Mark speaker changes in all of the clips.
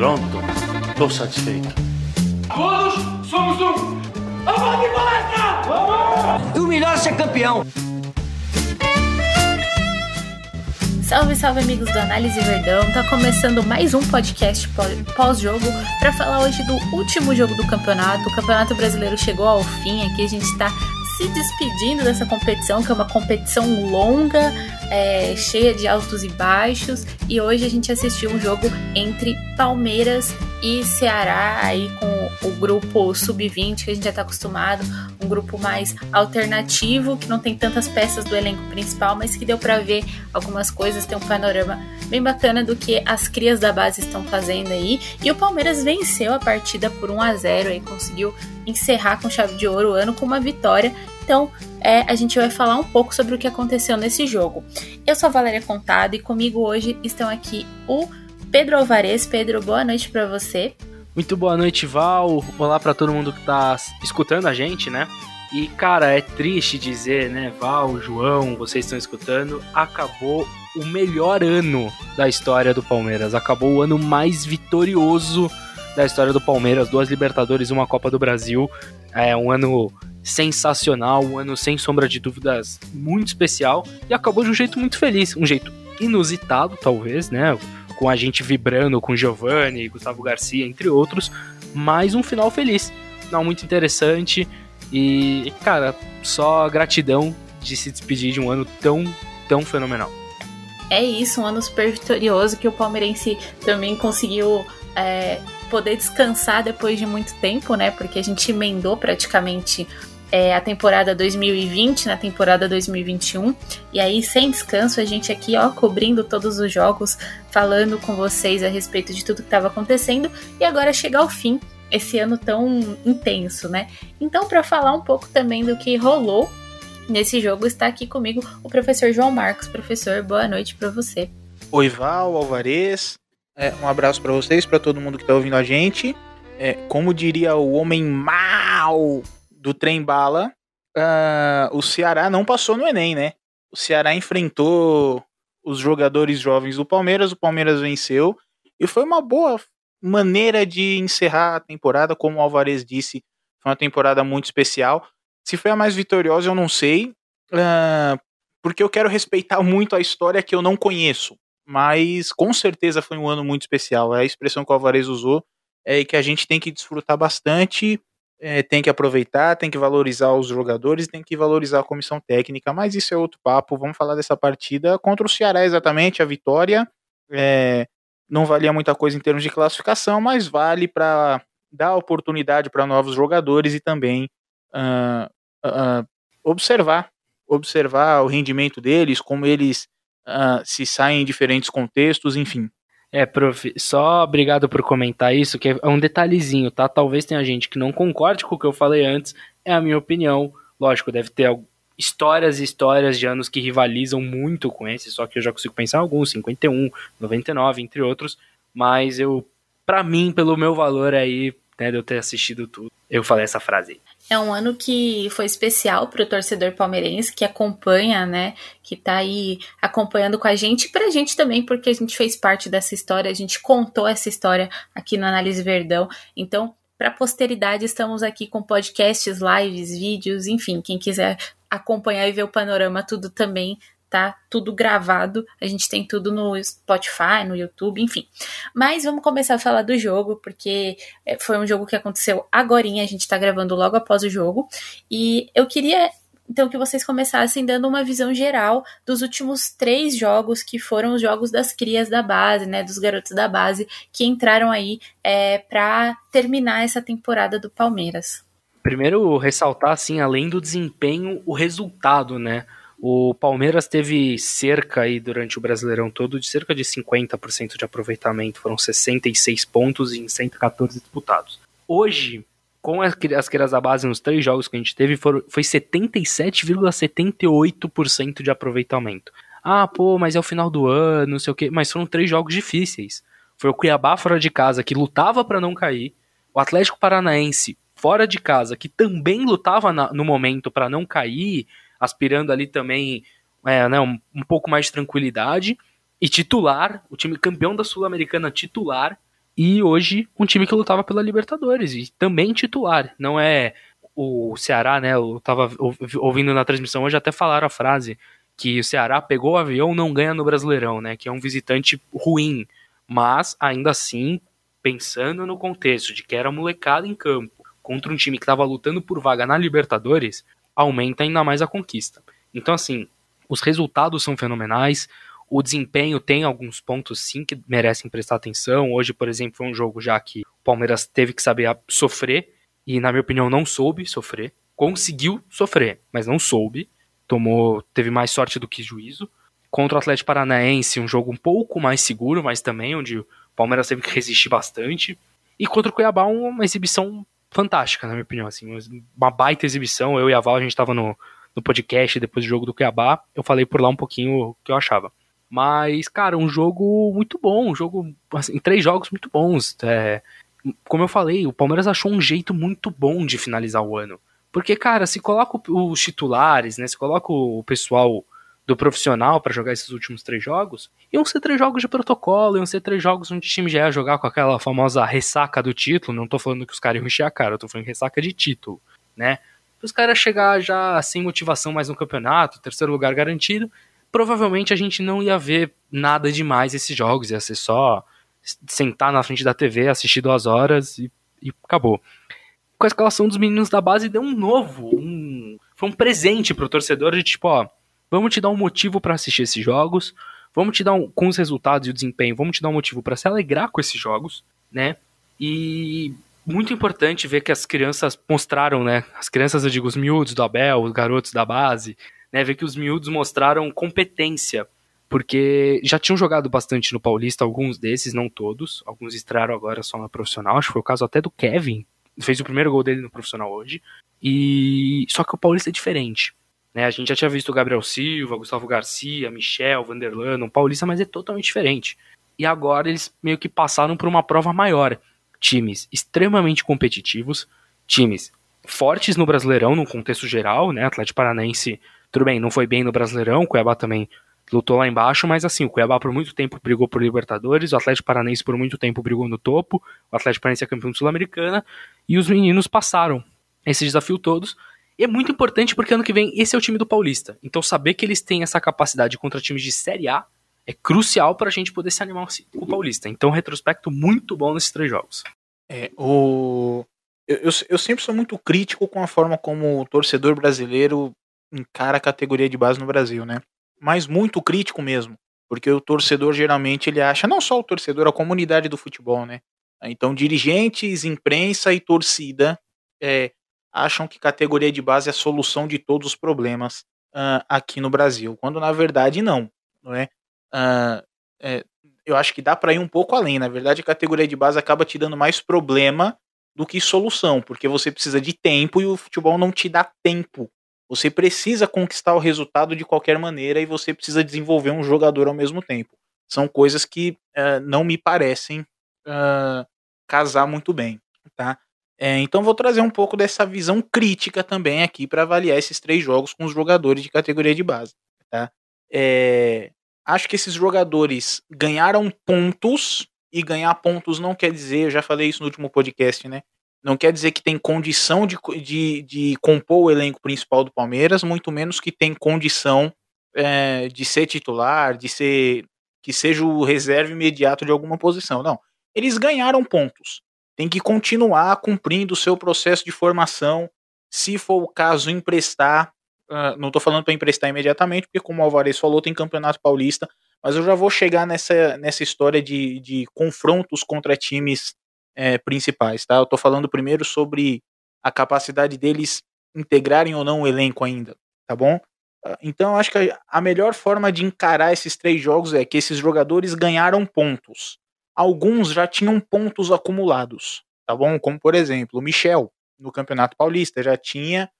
Speaker 1: Pronto, tô satisfeito.
Speaker 2: Todos somos um! Vamos de palestra! Vamos!
Speaker 3: O melhor é ser campeão!
Speaker 4: Salve, salve amigos do Análise Verdão. Tá começando mais um podcast pós-jogo para falar hoje do último jogo do campeonato. O Campeonato Brasileiro chegou ao fim, aqui a gente tá se despedindo dessa competição, que é uma competição longa, é, cheia de altos e baixos. E hoje a gente assistiu um jogo entre Palmeiras e Ceará, aí com o grupo sub-20 que a gente já está acostumado, um grupo mais alternativo, que não tem tantas peças do elenco principal, mas que deu para ver algumas coisas, tem um panorama bem bacana do que as crias da base estão fazendo aí. E o Palmeiras venceu a partida por 1 a 0 e conseguiu encerrar com chave de ouro o ano com uma vitória. Então, é, a gente vai falar um pouco sobre o que aconteceu nesse jogo. Eu sou a Valéria Contado e comigo hoje estão aqui o Pedro Alvarez. Pedro, boa noite para você.
Speaker 5: Muito boa noite, Val. Olá para todo mundo que tá escutando a gente, né? E cara, é triste dizer, né, Val, João, vocês estão escutando, acabou o melhor ano da história do Palmeiras. Acabou o ano mais vitorioso da história do Palmeiras, duas Libertadores, uma Copa do Brasil. É um ano sensacional, um ano sem sombra de dúvidas muito especial e acabou de um jeito muito feliz, um jeito inusitado, talvez, né? Com a gente vibrando com Giovanni, Gustavo Garcia, entre outros, mas um final feliz. Não muito interessante e, cara, só gratidão de se despedir de um ano tão, tão fenomenal.
Speaker 4: É isso, um ano super vitorioso que o palmeirense também conseguiu é, poder descansar depois de muito tempo, né? Porque a gente emendou praticamente é, a temporada 2020 na temporada 2021. E aí, sem descanso, a gente aqui, ó, cobrindo todos os jogos, falando com vocês a respeito de tudo que estava acontecendo. E agora chega ao fim esse ano tão intenso, né? Então, para falar um pouco também do que rolou nesse jogo, está aqui comigo o professor João Marcos. Professor, boa noite para você.
Speaker 6: Oi, Val, Alvarez. É, um abraço para vocês, para todo mundo que está ouvindo a gente. É, como diria o homem mal do trem bala, uh, o Ceará não passou no Enem, né? O Ceará enfrentou os jogadores jovens do Palmeiras, o Palmeiras venceu e foi uma boa maneira de encerrar a temporada, como o Alvarez disse, foi uma temporada muito especial. Se foi a mais vitoriosa, eu não sei, uh, porque eu quero respeitar muito a história que eu não conheço, mas com certeza foi um ano muito especial. É a expressão que o Alvarez usou é que a gente tem que desfrutar bastante é, tem que aproveitar, tem que valorizar os jogadores, tem que valorizar a comissão técnica, mas isso é outro papo. Vamos falar dessa partida contra o Ceará, exatamente, a vitória. É, não valia muita coisa em termos de classificação, mas vale para dar oportunidade para novos jogadores e também uh, uh, observar observar o rendimento deles, como eles uh, se saem em diferentes contextos, enfim.
Speaker 5: É, prof, só obrigado por comentar isso, que é um detalhezinho, tá? Talvez tenha gente que não concorde com o que eu falei antes, é a minha opinião. Lógico, deve ter histórias e histórias de anos que rivalizam muito com esse, só que eu já consigo pensar em alguns, 51, 99, entre outros, mas eu, para mim, pelo meu valor aí, né, de eu ter assistido tudo, eu falei essa frase aí.
Speaker 4: É um ano que foi especial para o torcedor palmeirense que acompanha, né? Que está aí acompanhando com a gente e para a gente também, porque a gente fez parte dessa história, a gente contou essa história aqui no Análise Verdão. Então, para a posteridade, estamos aqui com podcasts, lives, vídeos, enfim, quem quiser acompanhar e ver o panorama, tudo também tá tudo gravado. A gente tem tudo no Spotify, no YouTube, enfim. Mas vamos começar a falar do jogo, porque é, foi um jogo que aconteceu agora, a gente tá gravando logo após o jogo. E eu queria então que vocês começassem dando uma visão geral dos últimos três jogos que foram os jogos das crias da base, né, dos garotos da base que entraram aí é, para terminar essa temporada do Palmeiras.
Speaker 5: Primeiro ressaltar assim, além do desempenho, o resultado, né? O Palmeiras teve cerca aí durante o Brasileirão todo de cerca de 50% de aproveitamento, foram 66 pontos em 114 disputados. Hoje, com as, as da base nos três jogos que a gente teve, foi 77,78% de aproveitamento. Ah, pô, mas é o final do ano, não sei o quê. Mas foram três jogos difíceis. Foi o Cuiabá fora de casa, que lutava para não cair. O Atlético Paranaense fora de casa, que também lutava na, no momento para não cair aspirando ali também é, né, um, um pouco mais de tranquilidade. E titular, o time campeão da Sul-Americana titular, E hoje, um time que lutava pela Libertadores e também titular. Não é o Ceará, né? Eu tava ouvindo na transmissão hoje até falaram a frase que o Ceará pegou o avião não ganha no Brasileirão, né? Que é um visitante ruim. Mas, ainda assim, pensando no contexto de que era molecada em campo contra um time que estava lutando por vaga na Libertadores, aumenta ainda mais a conquista. Então, assim, os resultados são fenomenais, o desempenho tem alguns pontos sim que merecem prestar atenção. Hoje, por exemplo, foi um jogo já que o Palmeiras teve que saber sofrer e, na minha opinião, não soube sofrer. Conseguiu sofrer, mas não soube. Tomou, teve mais sorte do que juízo. Contra o Atlético Paranaense, um jogo um pouco mais seguro, mas também onde o Palmeiras teve que resistir bastante. E contra o Cuiabá, uma exibição fantástica, na minha opinião. Assim, uma baita exibição. Eu e a Val, a gente estava no, no podcast depois do jogo do Cuiabá. Eu falei por lá um pouquinho o que eu achava. Mas, cara, um jogo muito bom, um jogo, assim, três jogos muito bons. É, como eu falei, o Palmeiras achou um jeito muito bom de finalizar o ano. Porque, cara, se coloca os titulares, né? Se coloca o pessoal do profissional para jogar esses últimos três jogos, iam ser três jogos de protocolo, iam ser três jogos onde o time já ia jogar com aquela famosa ressaca do título. Não tô falando que os caras iam encher a cara, eu tô falando ressaca de título, né? Os caras chegar já sem motivação mais no campeonato, terceiro lugar garantido, provavelmente a gente não ia ver nada demais esses jogos, ia ser só sentar na frente da TV, assistir duas horas e, e acabou. Com a escalação dos meninos da base deu um novo, um, foi um presente pro torcedor de tipo, ó, vamos te dar um motivo para assistir esses jogos, vamos te dar um, com os resultados e o desempenho, vamos te dar um motivo para se alegrar com esses jogos, né? E muito importante ver que as crianças mostraram, né? As crianças, eu digo, os miúdos do Abel, os garotos da base, né, ver que os miúdos mostraram competência, porque já tinham jogado bastante no Paulista, alguns desses, não todos, alguns estrearam agora só no profissional, acho que foi o caso até do Kevin, fez o primeiro gol dele no profissional hoje, e só que o Paulista é diferente. Né, a gente já tinha visto o Gabriel Silva, Gustavo Garcia, Michel, Vanderlan, um Paulista, mas é totalmente diferente. E agora eles meio que passaram por uma prova maior. Times extremamente competitivos, times fortes no Brasileirão, no contexto geral, né? Atlético Paranaense tudo bem, não foi bem no Brasileirão, o Cuiabá também lutou lá embaixo, mas assim, o Cuiabá por muito tempo brigou por Libertadores, o Atlético Paranaense por muito tempo brigou no topo, o Atlético Paranaense é campeão sul-americana, e os meninos passaram esse desafio todos. E é muito importante porque ano que vem esse é o time do Paulista. Então saber que eles têm essa capacidade contra times de Série A é crucial para a gente poder se animar com o Paulista. Então, retrospecto muito bom nesses três jogos.
Speaker 6: É, o... Eu, eu, eu, sempre sou muito crítico com a forma como o torcedor brasileiro encara a categoria de base no Brasil, né? Mas muito crítico mesmo, porque o torcedor geralmente ele acha, não só o torcedor, a comunidade do futebol, né? Então dirigentes, imprensa e torcida é, acham que categoria de base é a solução de todos os problemas uh, aqui no Brasil, quando na verdade não, não é? Uh, é eu acho que dá para ir um pouco além. Na verdade, a categoria de base acaba te dando mais problema do que solução, porque você precisa de tempo e o futebol não te dá tempo você precisa conquistar o resultado de qualquer maneira e você precisa desenvolver um jogador ao mesmo tempo. São coisas que uh, não me parecem uh, casar muito bem, tá? É, então vou trazer um pouco dessa visão crítica também aqui para avaliar esses três jogos com os jogadores de categoria de base, tá? É, acho que esses jogadores ganharam pontos e ganhar pontos não quer dizer, eu já falei isso no último podcast, né? Não quer dizer que tem condição de, de, de compor o elenco principal do Palmeiras, muito menos que tem condição é, de ser titular, de ser que seja o reserva imediato de alguma posição. Não. Eles ganharam pontos. Tem que continuar cumprindo o seu processo de formação. Se for o caso, emprestar. Uh, não estou falando para emprestar imediatamente, porque, como o Alvarez falou, tem Campeonato Paulista. Mas eu já vou chegar nessa, nessa história de, de confrontos contra times é, principais, tá? Eu tô falando primeiro sobre a capacidade deles integrarem ou não o elenco ainda, tá bom? Ah, então, acho que a melhor forma de encarar esses três jogos é que esses jogadores ganharam pontos. Alguns já tinham pontos acumulados, tá bom? Como, por exemplo, o Michel, no Campeonato Paulista, já tinha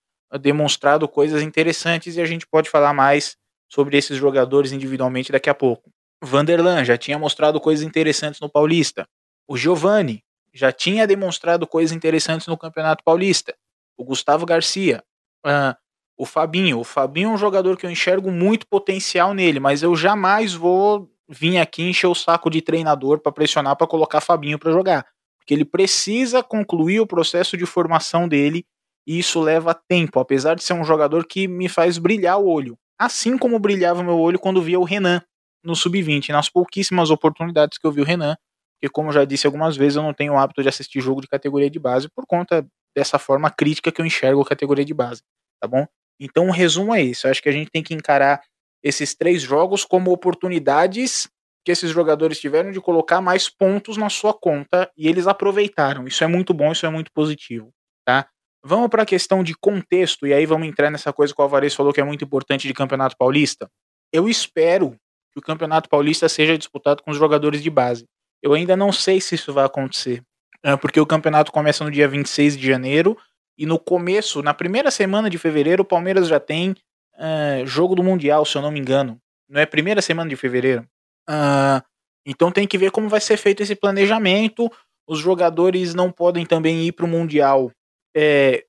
Speaker 6: demonstrado coisas interessantes e a gente pode falar mais sobre esses jogadores individualmente daqui a pouco. Vanderlan já tinha mostrado coisas interessantes no Paulista. O Giovani já tinha demonstrado coisas interessantes no Campeonato Paulista. O Gustavo Garcia, uh, o Fabinho. O Fabinho é um jogador que eu enxergo muito potencial nele, mas eu jamais vou vir aqui encher o saco de treinador para pressionar para colocar Fabinho para jogar, porque ele precisa concluir o processo de formação dele e isso leva tempo, apesar de ser um jogador que me faz brilhar o olho, assim como brilhava meu olho quando via o Renan no sub-20, nas pouquíssimas oportunidades que eu vi o Renan, porque como já disse algumas vezes, eu não tenho o hábito de assistir jogo de categoria de base por conta dessa forma crítica que eu enxergo a categoria de base, tá bom? Então o resumo é isso, eu acho que a gente tem que encarar esses três jogos como oportunidades que esses jogadores tiveram de colocar mais pontos na sua conta e eles aproveitaram. Isso é muito bom, isso é muito positivo, tá? Vamos para a questão de contexto e aí vamos entrar nessa coisa que o Alvarez falou que é muito importante de Campeonato Paulista. Eu espero que o Campeonato Paulista seja disputado com os jogadores de base. Eu ainda não sei se isso vai acontecer, é, porque o campeonato começa no dia 26 de janeiro e no começo, na primeira semana de fevereiro, o Palmeiras já tem uh, jogo do Mundial, se eu não me engano. Não é primeira semana de fevereiro? Uh, então tem que ver como vai ser feito esse planejamento. Os jogadores não podem também ir para o Mundial é,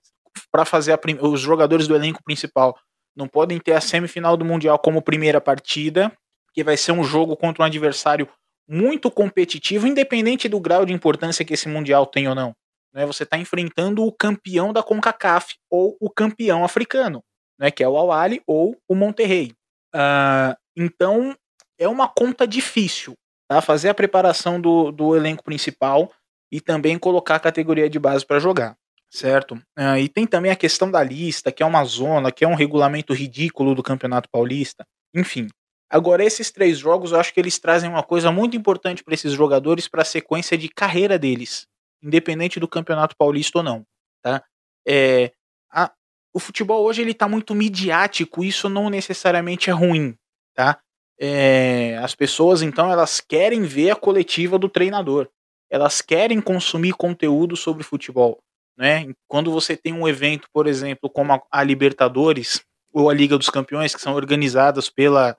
Speaker 6: para fazer os jogadores do elenco principal não podem ter a semifinal do Mundial como primeira partida, que vai ser um jogo contra um adversário muito competitivo, independente do grau de importância que esse Mundial tem ou não. Né? Você está enfrentando o campeão da CONCACAF ou o campeão africano, né? que é o al ou o Monterrey. Uh, então, é uma conta difícil, tá? Fazer a preparação do, do elenco principal e também colocar a categoria de base para jogar, certo? Uh, e tem também a questão da lista, que é uma zona, que é um regulamento ridículo do Campeonato Paulista. Enfim. Agora, esses três jogos, eu acho que eles trazem uma coisa muito importante para esses jogadores para a sequência de carreira deles, independente do Campeonato Paulista ou não, tá? É, a, o futebol hoje ele está muito midiático, isso não necessariamente é ruim, tá? é, as pessoas então elas querem ver a coletiva do treinador, elas querem consumir conteúdo sobre futebol, né? Quando você tem um evento, por exemplo, como a, a Libertadores ou a Liga dos Campeões, que são organizadas pela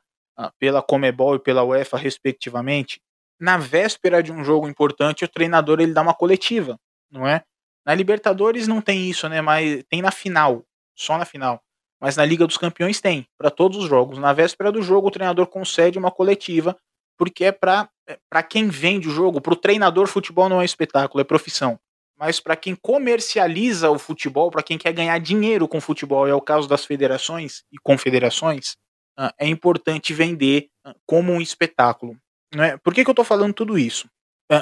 Speaker 6: pela Comebol e pela UEFA respectivamente, na véspera de um jogo importante, o treinador ele dá uma coletiva, não é? Na Libertadores não tem isso, né? Mas tem na final, só na final. Mas na Liga dos Campeões tem, para todos os jogos. Na véspera do jogo, o treinador concede uma coletiva, porque é para é quem vende o jogo. Para o treinador, futebol não é espetáculo, é profissão. Mas para quem comercializa o futebol, para quem quer ganhar dinheiro com o futebol, é o caso das federações e confederações, é importante vender como um espetáculo. É? Por que, que eu estou falando tudo isso?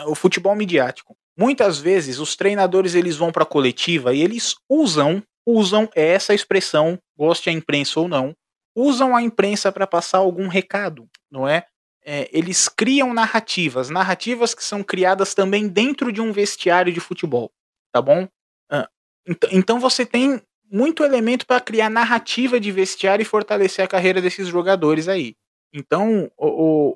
Speaker 6: O futebol midiático. Muitas vezes os treinadores eles vão para a coletiva e eles usam usam essa expressão, goste a imprensa ou não, usam a imprensa para passar algum recado, não é? é? Eles criam narrativas, narrativas que são criadas também dentro de um vestiário de futebol, tá bom? Então você tem muito elemento para criar narrativa de vestiário e fortalecer a carreira desses jogadores aí. Então, o,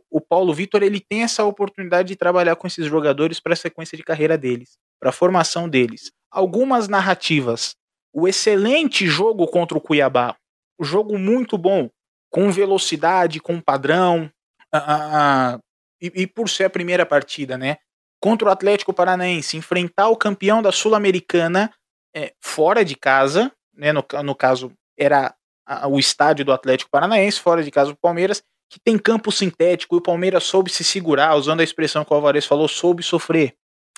Speaker 6: o, o Paulo Vitor ele tem essa oportunidade de trabalhar com esses jogadores para a sequência de carreira deles, para a formação deles. Algumas narrativas o excelente jogo contra o Cuiabá. O jogo muito bom, com velocidade, com padrão. Uh, uh, e, e, por ser a primeira partida, né? Contra o Atlético Paranaense, enfrentar o campeão da Sul-Americana é, fora de casa, né? No, no caso, era a, o estádio do Atlético Paranaense, fora de casa do Palmeiras, que tem campo sintético e o Palmeiras soube se segurar, usando a expressão que o Alvarez falou, soube sofrer,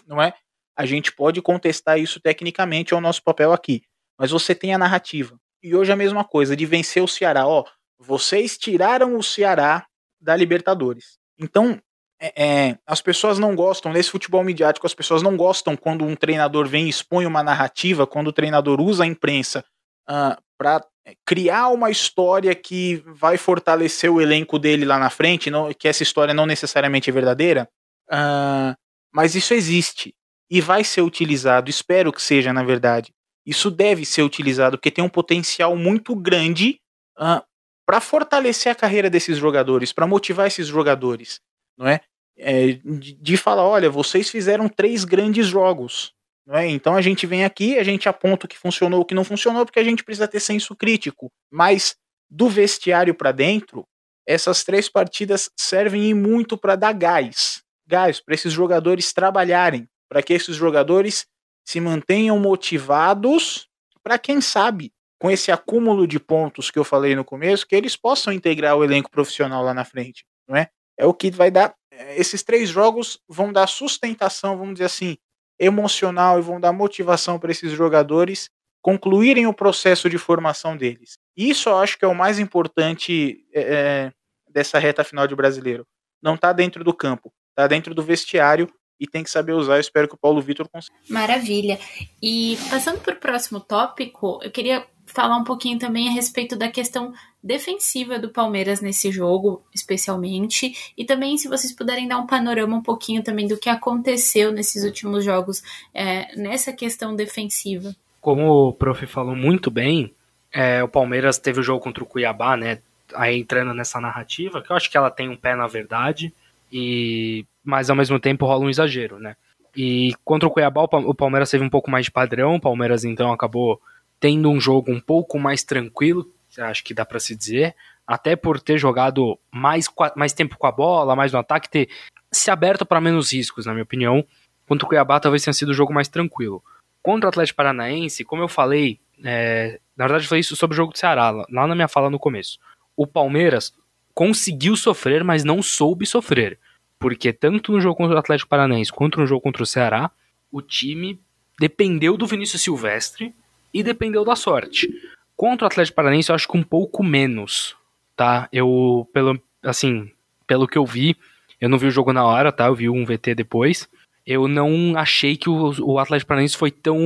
Speaker 6: não é? A gente pode contestar isso tecnicamente, é o nosso papel aqui mas você tem a narrativa. E hoje a mesma coisa, de vencer o Ceará. Ó, vocês tiraram o Ceará da Libertadores. Então, é, é, as pessoas não gostam, nesse futebol midiático, as pessoas não gostam quando um treinador vem e expõe uma narrativa, quando o treinador usa a imprensa uh, ah, para criar uma história que vai fortalecer o elenco dele lá na frente, não, que essa história não necessariamente é verdadeira. Uh, mas isso existe e vai ser utilizado, espero que seja, na verdade, isso deve ser utilizado porque tem um potencial muito grande uh, para fortalecer a carreira desses jogadores, para motivar esses jogadores, não é? é de, de, falar, olha, vocês fizeram três grandes jogos, não é? Então a gente vem aqui, a gente aponta o que funcionou, o que não funcionou, porque a gente precisa ter senso crítico. Mas do vestiário para dentro, essas três partidas servem muito para dar gás, gás para esses jogadores trabalharem, para que esses jogadores se mantenham motivados para quem sabe, com esse acúmulo de pontos que eu falei no começo, que eles possam integrar o elenco profissional lá na frente, não é? é o que vai dar. Esses três jogos vão dar sustentação, vamos dizer assim, emocional e vão dar motivação para esses jogadores concluírem o processo de formação deles. Isso eu acho que é o mais importante é, é dessa reta final de brasileiro. Não está dentro do campo, está dentro do vestiário e tem que saber usar. Eu espero que o Paulo Vitor consiga.
Speaker 4: Maravilha. E passando para o próximo tópico, eu queria falar um pouquinho também a respeito da questão defensiva do Palmeiras nesse jogo, especialmente, e também se vocês puderem dar um panorama um pouquinho também do que aconteceu nesses últimos jogos é, nessa questão defensiva.
Speaker 5: Como o prof falou muito bem, é, o Palmeiras teve o jogo contra o Cuiabá, né? Aí entrando nessa narrativa, que eu acho que ela tem um pé na verdade, e mas ao mesmo tempo rola um exagero, né? E contra o Cuiabá, o Palmeiras teve um pouco mais de padrão, o Palmeiras então acabou tendo um jogo um pouco mais tranquilo, acho que dá para se dizer, até por ter jogado mais, mais tempo com a bola, mais no ataque, ter se aberto para menos riscos, na minha opinião. Contra o Cuiabá talvez tenha sido o jogo mais tranquilo. Contra o Atlético Paranaense, como eu falei, é, na verdade eu falei isso sobre o jogo do Ceará, lá na minha fala no começo. O Palmeiras conseguiu sofrer, mas não soube sofrer. Porque tanto no jogo contra o Atlético Paranaense quanto no jogo contra o Ceará, o time dependeu do Vinícius Silvestre e dependeu da sorte. Contra o Atlético Paranaense, eu acho que um pouco menos, tá? Eu, pelo, assim, pelo que eu vi, eu não vi o jogo na hora, tá? Eu vi um VT depois. Eu não achei que o, o Atlético Paranaense foi tão,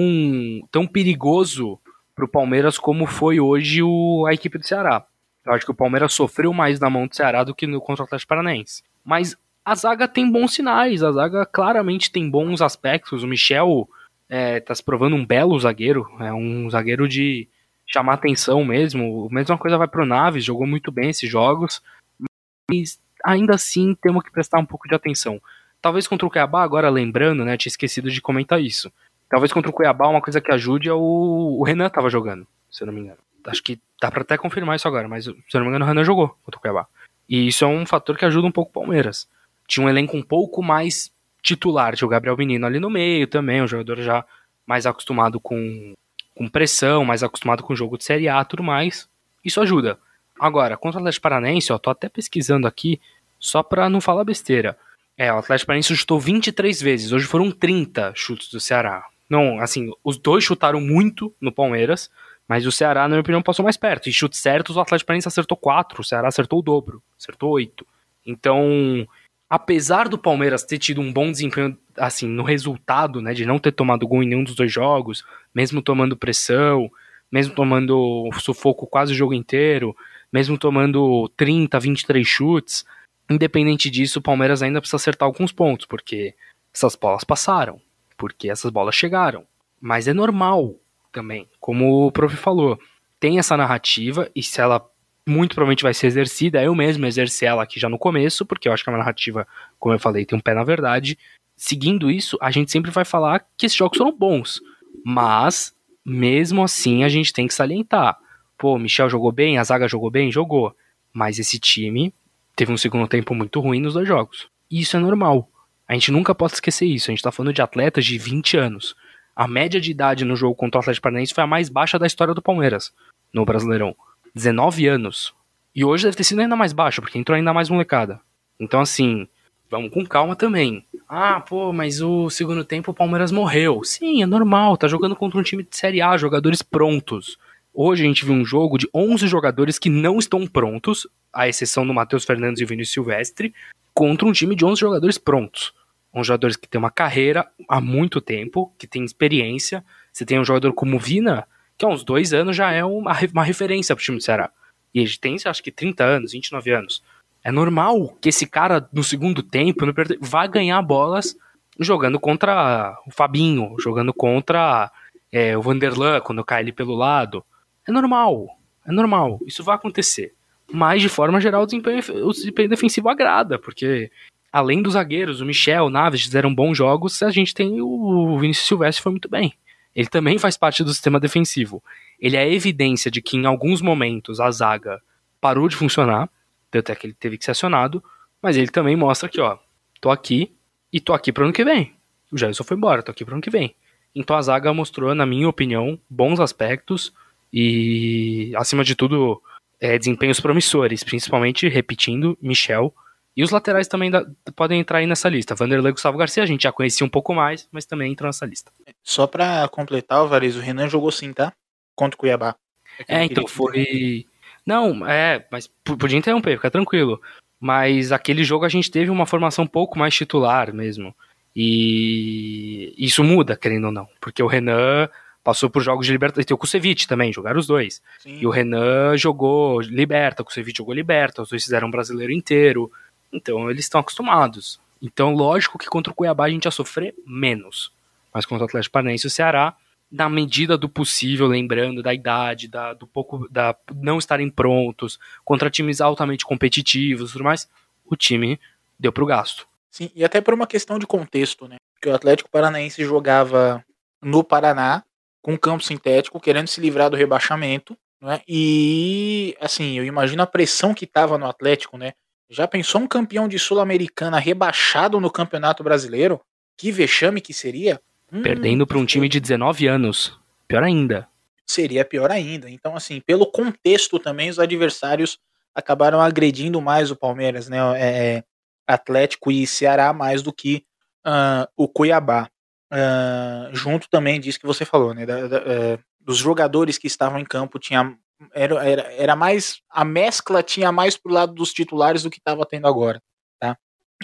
Speaker 5: tão perigoso pro Palmeiras como foi hoje o, a equipe do Ceará. Eu acho que o Palmeiras sofreu mais na mão do Ceará do que no contra o Atlético Paranaense. Mas a zaga tem bons sinais, a zaga claramente tem bons aspectos. O Michel é, tá se provando um belo zagueiro, é um zagueiro de chamar atenção mesmo. A mesma coisa vai pro Naves, jogou muito bem esses jogos, mas ainda assim temos que prestar um pouco de atenção. Talvez contra o Cuiabá, agora lembrando, né, tinha esquecido de comentar isso. Talvez contra o Cuiabá uma coisa que ajude é o, o Renan tava jogando, se eu não me engano. Acho que dá pra até confirmar isso agora, mas se eu não me engano o Renan jogou contra o Cuiabá. E isso é um fator que ajuda um pouco o Palmeiras. Tinha um elenco um pouco mais titular. Tinha o Gabriel Menino ali no meio também, um jogador já mais acostumado com, com pressão, mais acostumado com jogo de Série A tudo mais. Isso ajuda. Agora, contra o Atlético Paranaense, ó, tô até pesquisando aqui, só pra não falar besteira. É, o Atlético Paranaense chutou 23 vezes, hoje foram 30 chutes do Ceará. Não, assim, os dois chutaram muito no Palmeiras, mas o Ceará, na minha opinião, passou mais perto. E chutes certos, o Atlético Paranaense acertou 4, o Ceará acertou o dobro, acertou 8. Então, apesar do Palmeiras ter tido um bom desempenho assim no resultado, né, de não ter tomado gol em nenhum dos dois jogos, mesmo tomando pressão, mesmo tomando sufoco quase o jogo inteiro, mesmo tomando 30, 23 chutes, independente disso, o Palmeiras ainda precisa acertar alguns pontos, porque essas bolas passaram, porque essas bolas chegaram. Mas é normal também, como o prof falou, tem essa narrativa e se ela muito provavelmente vai ser exercida. Eu mesmo exerci ela aqui já no começo, porque eu acho que é uma narrativa, como eu falei, tem um pé na verdade. Seguindo isso, a gente sempre vai falar que esses jogos foram bons. Mas, mesmo assim, a gente tem que salientar. Pô, Michel jogou bem, a zaga jogou bem? Jogou. Mas esse time teve um segundo tempo muito ruim nos dois jogos. E isso é normal. A gente nunca pode esquecer isso. A gente tá falando de atletas de 20 anos. A média de idade no jogo contra o Atlético Paranaense foi a mais baixa da história do Palmeiras no Brasileirão. 19 anos. E hoje deve ter sido ainda mais baixo, porque entrou ainda mais molecada. Então, assim, vamos com calma também. Ah, pô, mas o segundo tempo o Palmeiras morreu. Sim, é normal, tá jogando contra um time de Série A, jogadores prontos. Hoje a gente viu um jogo de 11 jogadores que não estão prontos, à exceção do Matheus Fernandes e o Vinícius Silvestre, contra um time de 11 jogadores prontos. Um jogadores que tem uma carreira há muito tempo, que tem experiência. Você tem um jogador como Vina, que há uns dois anos já é uma, uma referência pro time do Ceará. E ele tem, acho que 30 anos, 29 anos. É normal que esse cara, no segundo tempo, no primeiro, vai ganhar bolas jogando contra o Fabinho, jogando contra é, o Vanderlan, quando cai ele pelo lado. É normal, é normal, isso vai acontecer. Mas, de forma geral, o desempenho, o desempenho defensivo agrada, porque além dos zagueiros, o Michel, o Naves fizeram bons jogos, a gente tem o Vinícius Silvestre foi muito bem ele também faz parte do sistema defensivo. Ele é evidência de que em alguns momentos a zaga parou de funcionar, tanto é que ele teve que ser acionado, mas ele também mostra que, ó, tô aqui e tô aqui pro ano que vem. O Jailson foi embora, tô aqui pro ano que vem. Então a zaga mostrou, na minha opinião, bons aspectos e, acima de tudo, é, desempenhos promissores, principalmente, repetindo, Michel e E os laterais também da, podem entrar aí nessa lista. Vanderlei e Gustavo Garcia, a gente já conhecia um pouco mais, mas também entram nessa lista.
Speaker 6: Só pra completar, Alvarez, o Renan jogou sim, tá? Contra o Cuiabá.
Speaker 5: É, então foi. Não, é, mas podia interromper, fica tranquilo. Mas aquele jogo a gente teve uma formação um pouco mais titular mesmo. E isso muda, querendo ou não. Porque o Renan passou por jogos de Libertadores. Tem o Kusevich também, jogaram os dois. Sim. E o Renan jogou Liberta, o Kusevich jogou Liberta, os dois fizeram um brasileiro inteiro. Então eles estão acostumados. Então, lógico que contra o Cuiabá a gente ia sofrer menos. Mas contra o Atlético Paranaense e o Ceará, na medida do possível, lembrando da idade, da, do pouco, da não estarem prontos, contra times altamente competitivos e tudo mais, o time deu pro gasto.
Speaker 6: Sim, e até por uma questão de contexto, né? Porque o Atlético Paranaense jogava no Paraná, com campo sintético, querendo se livrar do rebaixamento, né? E assim, eu imagino a pressão que tava no Atlético, né? Já pensou um campeão de Sul-Americana rebaixado no Campeonato Brasileiro? Que vexame que seria?
Speaker 5: Hum, Perdendo para um time de 19 anos. Pior ainda.
Speaker 6: Seria pior ainda. Então, assim, pelo contexto também, os adversários acabaram agredindo mais o Palmeiras, né? É, é Atlético e Ceará mais do que uh, o Cuiabá. Uh, junto também disso que você falou, né? Da, da, uh, dos jogadores que estavam em campo tinha era, era, era mais a mescla tinha mais pro lado dos titulares do que estava tendo agora, tá?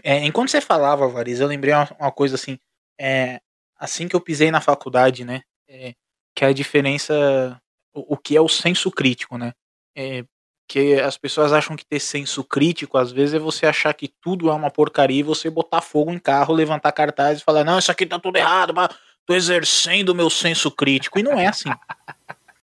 Speaker 6: É, enquanto você falava, Variz, eu lembrei uma, uma coisa assim, é, assim que eu pisei na faculdade, né? É, que a diferença, o, o, que é o senso crítico, né? É, que as pessoas acham que ter senso crítico, às vezes, é você achar que tudo é uma porcaria e você botar fogo em carro, levantar cartaz e falar, não, isso aqui tá tudo errado, mas tô exercendo o meu senso crítico. E não é assim.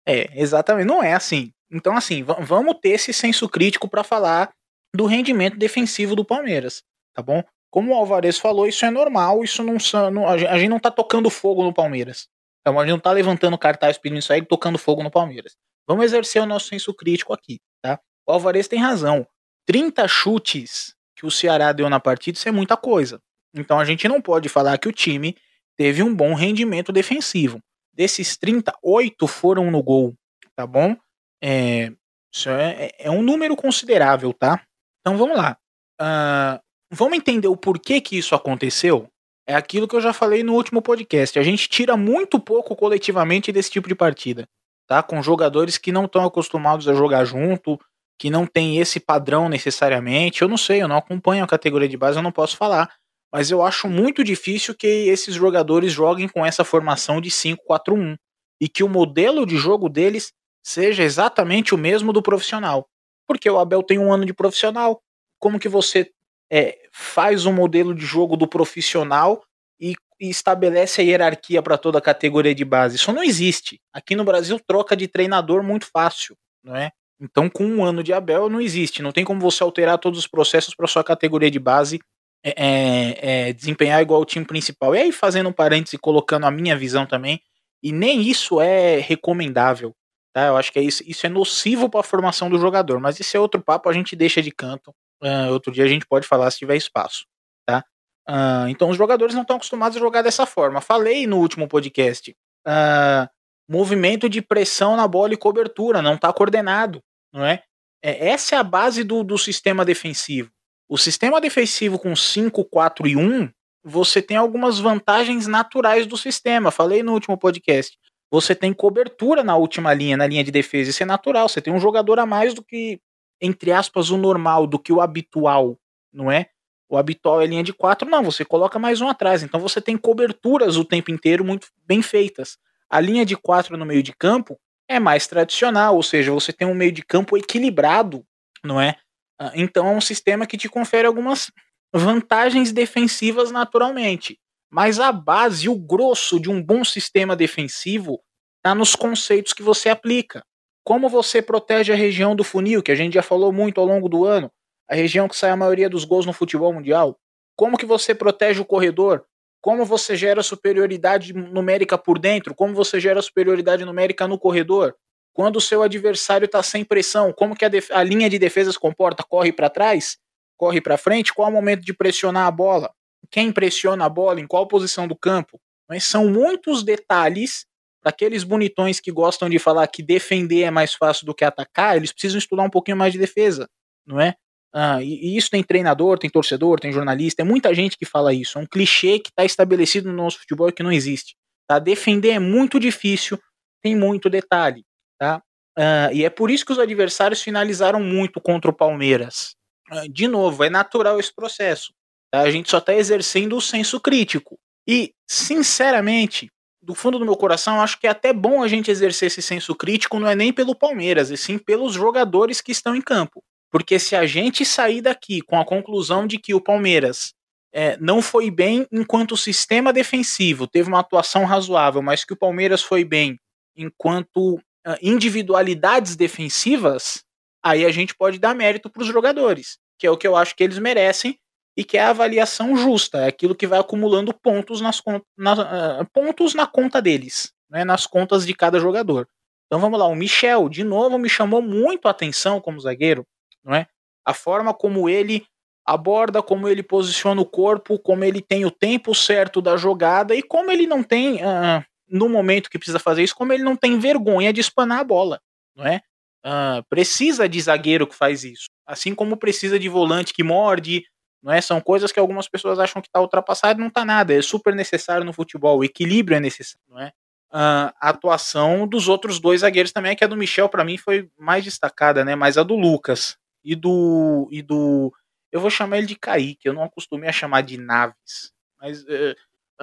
Speaker 6: É, exatamente, não é assim. Então, assim, vamos ter esse senso crítico para falar do rendimento defensivo do Palmeiras, tá bom? Como o Alvarez falou, isso é normal, isso não, não a gente não tá tocando fogo no Palmeiras. Então, a gente não tá levantando cartaz pedindo isso aí tocando fogo no Palmeiras. Vamos exercer o nosso senso crítico aqui, tá? O Alvarez tem razão. 30 chutes que o Ceará deu na partida, isso é muita coisa. Então a gente não pode falar que o time teve um bom rendimento defensivo. Desses 30, 8 foram no gol, tá bom? É, isso é, é um número considerável, tá? Então vamos lá. Uh, vamos entender o porquê que isso aconteceu? É aquilo que eu já falei no último podcast. A gente tira muito pouco coletivamente desse tipo de partida, tá? Com jogadores que não estão acostumados a jogar junto, que não tem esse padrão necessariamente. Eu não sei, eu não acompanho a categoria de base, eu não posso falar mas eu acho muito difícil que esses jogadores joguem com essa formação de 5-4-1 e que o modelo de jogo deles seja exatamente o mesmo do profissional. Porque o Abel tem um ano de profissional. Como que você é, faz um modelo de jogo do profissional e, e estabelece a hierarquia para toda a categoria de base? Isso não existe. Aqui no Brasil troca de treinador muito fácil, não é? Então, com um ano de Abel, não existe. Não tem como você alterar todos os processos para sua categoria de base é, é, é, desempenhar igual o time principal. E aí, fazendo um parêntese, colocando a minha visão também, e nem isso é recomendável. Tá? Eu acho que é isso, isso é nocivo para a formação do jogador, mas esse é outro papo, a gente deixa de canto. Uh, outro dia a gente pode falar se tiver espaço. Tá? Uh, então, os jogadores não estão acostumados a jogar dessa forma. Falei no último podcast. Uh, movimento de pressão na bola e cobertura, não está coordenado, não é? é? Essa é a base do, do sistema defensivo. O sistema defensivo com 5, 4 e 1, você tem algumas vantagens naturais do sistema. Falei no último podcast. Você tem cobertura na última linha, na linha de defesa. Isso é natural. Você tem um jogador a mais do que, entre aspas, o normal, do que o habitual, não é? O habitual é linha de 4, não. Você coloca mais um atrás. Então você tem coberturas o tempo inteiro muito bem feitas. A linha de 4 no meio de campo é mais tradicional, ou seja, você tem um meio de campo equilibrado, não é? Ah, então é um sistema que te confere algumas vantagens defensivas naturalmente. Mas a base, o grosso de um bom sistema defensivo está nos conceitos que você aplica. Como você protege a região do funil, que a gente já falou muito ao longo do ano, a região que sai a maioria dos gols no futebol mundial. Como que você protege o corredor? Como você gera superioridade numérica por dentro? Como você gera superioridade numérica no corredor? Quando o seu adversário está sem pressão, como que a, a, linha de defesa se comporta? Corre para trás? Corre para frente? Qual é o momento de pressionar a bola? Quem pressiona a bola? Em qual posição do campo? Mas são muitos detalhes para aqueles bonitões que gostam de falar que defender é mais fácil do que atacar, eles precisam estudar um pouquinho mais de defesa, não é? Uh, e, e, isso tem treinador, tem torcedor, tem jornalista, tem muita gente que fala isso. É um clichê que está estabelecido no nosso futebol e que não existe. Tá? Defender é muito difícil, tem muito detalhe. Tá? Uh, e é por isso que os adversários finalizaram muito contra o Palmeiras. Uh, de novo, é natural esse processo. Tá? A gente só está exercendo o senso crítico. E, sinceramente, do fundo do meu coração, acho que é até bom a gente exercer esse senso crítico, não é nem pelo Palmeiras, e sim pelos jogadores que estão em campo. Porque se a gente sair daqui com a conclusão de que o Palmeiras é, não foi bem enquanto sistema defensivo, teve uma atuação razoável, mas que o Palmeiras foi bem enquanto individualidades defensivas, aí a gente pode dar mérito para os jogadores, que é o que eu acho que eles merecem e que é a avaliação justa, é aquilo que vai acumulando pontos, nas, na, uh, pontos na conta deles, né, nas contas de cada jogador. Então vamos lá, o Michel, de novo, me chamou muito a atenção como zagueiro, não é? A forma como ele aborda, como ele posiciona o corpo, como ele tem o tempo certo da jogada e como ele não tem, uh, no momento que precisa fazer isso, como ele não tem vergonha de espanar a bola, não é? Uh, precisa de zagueiro que faz isso, assim como precisa de volante que morde, não é? São coisas que algumas pessoas acham que está ultrapassado, não está nada, é super necessário no futebol, o equilíbrio é necessário, não é? Uh, a atuação dos outros dois zagueiros também, que a do Michel para mim foi mais destacada, né? Mas a do Lucas e do e do eu vou chamar ele de Kaique, eu não acostumei a chamar de Naves, mas uh,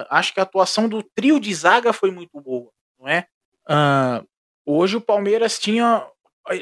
Speaker 6: acho que a atuação do trio de zaga foi muito boa, não é? Uh, hoje o Palmeiras tinha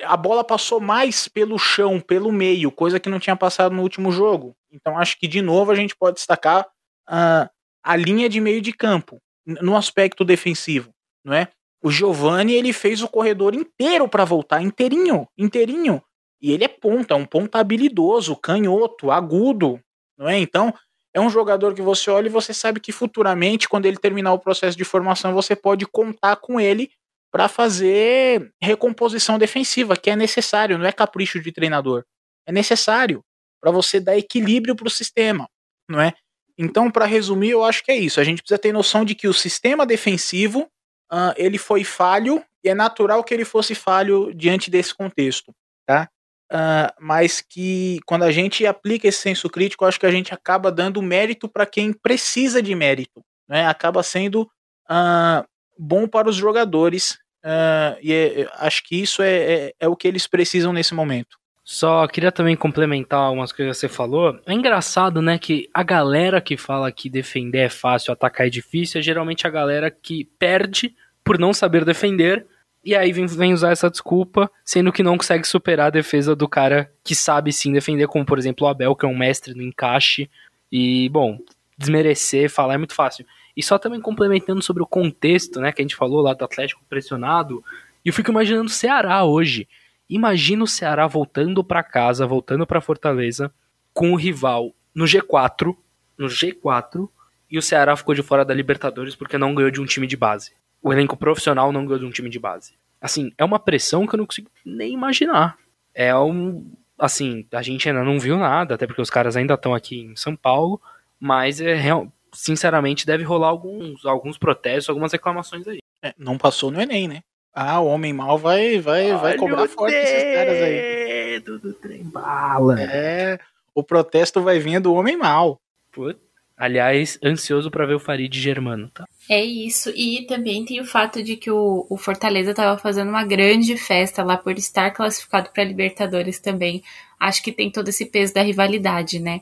Speaker 6: a bola passou mais pelo chão, pelo meio, coisa que não tinha passado no último jogo. Então acho que de novo a gente pode destacar uh, a linha de meio de campo no aspecto defensivo, não é? O Giovani ele fez o corredor inteiro para voltar, inteirinho, inteirinho. E ele é ponta, é um ponta habilidoso, canhoto, agudo, não é? Então, é um jogador que você olha e você sabe que futuramente, quando ele terminar o processo de formação, você pode contar com ele para fazer recomposição defensiva, que é necessário, não é capricho de treinador. É necessário para você dar equilíbrio para o sistema, não é? Então, para resumir, eu acho que é isso. A gente precisa ter noção de que o sistema defensivo uh, ele foi falho e é natural que ele fosse falho diante desse contexto, tá? Uh, mas que quando a gente aplica esse senso crítico, acho que a gente acaba dando mérito para quem precisa de mérito, né? Acaba sendo uh, bom para os jogadores uh, e é, acho que isso é, é, é, o que eles precisam nesse momento.
Speaker 5: Só queria também complementar umas coisas que você falou. É engraçado, né, que a galera que fala que defender é fácil, atacar é difícil, é geralmente a galera que perde por não saber defender e aí vem, vem, usar essa desculpa, sendo que não consegue superar a defesa do cara que sabe sim defender, como por exemplo o Abel, que é um mestre no encaixe. E, bom, desmerecer, falar é muito fácil. E só também complementando sobre o contexto, né, que a gente falou lá do Atlético pressionado, eu fico imaginando o Ceará hoje. Imagina o Ceará voltando para casa, voltando para Fortaleza, com o rival no G4, no G4, e o Ceará ficou de fora da Libertadores porque não ganhou de um time de base o elenco profissional não ganhou de um time de base. Assim, é uma pressão que eu não consigo nem imaginar. É um. Assim, a gente ainda não viu nada, até porque os caras ainda estão aqui em São Paulo, mas é real, sinceramente deve rolar alguns, alguns protestos, algumas reclamações aí.
Speaker 6: É, não passou no Enem, né? Ah, o homem mal vai, vai, vai cobrar forte esses caras aí.
Speaker 5: Do trem bala.
Speaker 6: É, o protesto vai vir do homem mal.
Speaker 5: Puta. Aliás, ansioso para ver o Farid Germano, tá?
Speaker 4: É isso. E também tem o fato de que o, o Fortaleza estava fazendo uma grande festa lá por estar classificado para Libertadores também. Acho que tem todo esse peso da rivalidade, né?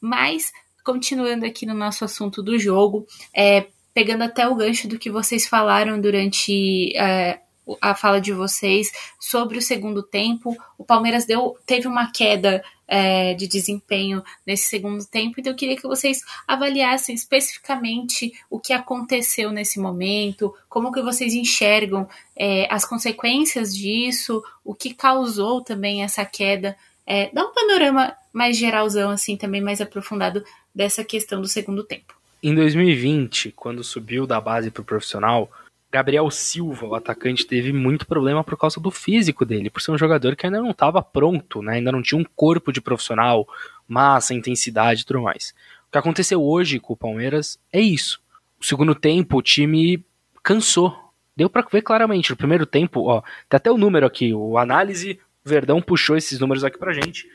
Speaker 4: Mas, continuando aqui no nosso assunto do jogo, é, pegando até o gancho do que vocês falaram durante é, a fala de vocês sobre o segundo tempo. O Palmeiras deu, teve uma queda é, de desempenho nesse segundo tempo, então eu queria que vocês avaliassem especificamente o que aconteceu nesse momento, como que vocês enxergam é, as consequências disso, o que causou também essa queda. É, dá um panorama mais geralzão, assim, também mais aprofundado dessa questão do segundo tempo.
Speaker 5: Em 2020, quando subiu da base para o profissional, Gabriel Silva, o atacante, teve muito problema por causa do físico dele, por ser um jogador que ainda não estava pronto, né? ainda não tinha um corpo de profissional, massa, intensidade e tudo mais. O que aconteceu hoje com o Palmeiras é isso. O segundo tempo, o time cansou. Deu para ver claramente. No primeiro tempo, ó, tem até o número aqui, o análise, o Verdão puxou esses números aqui pra gente.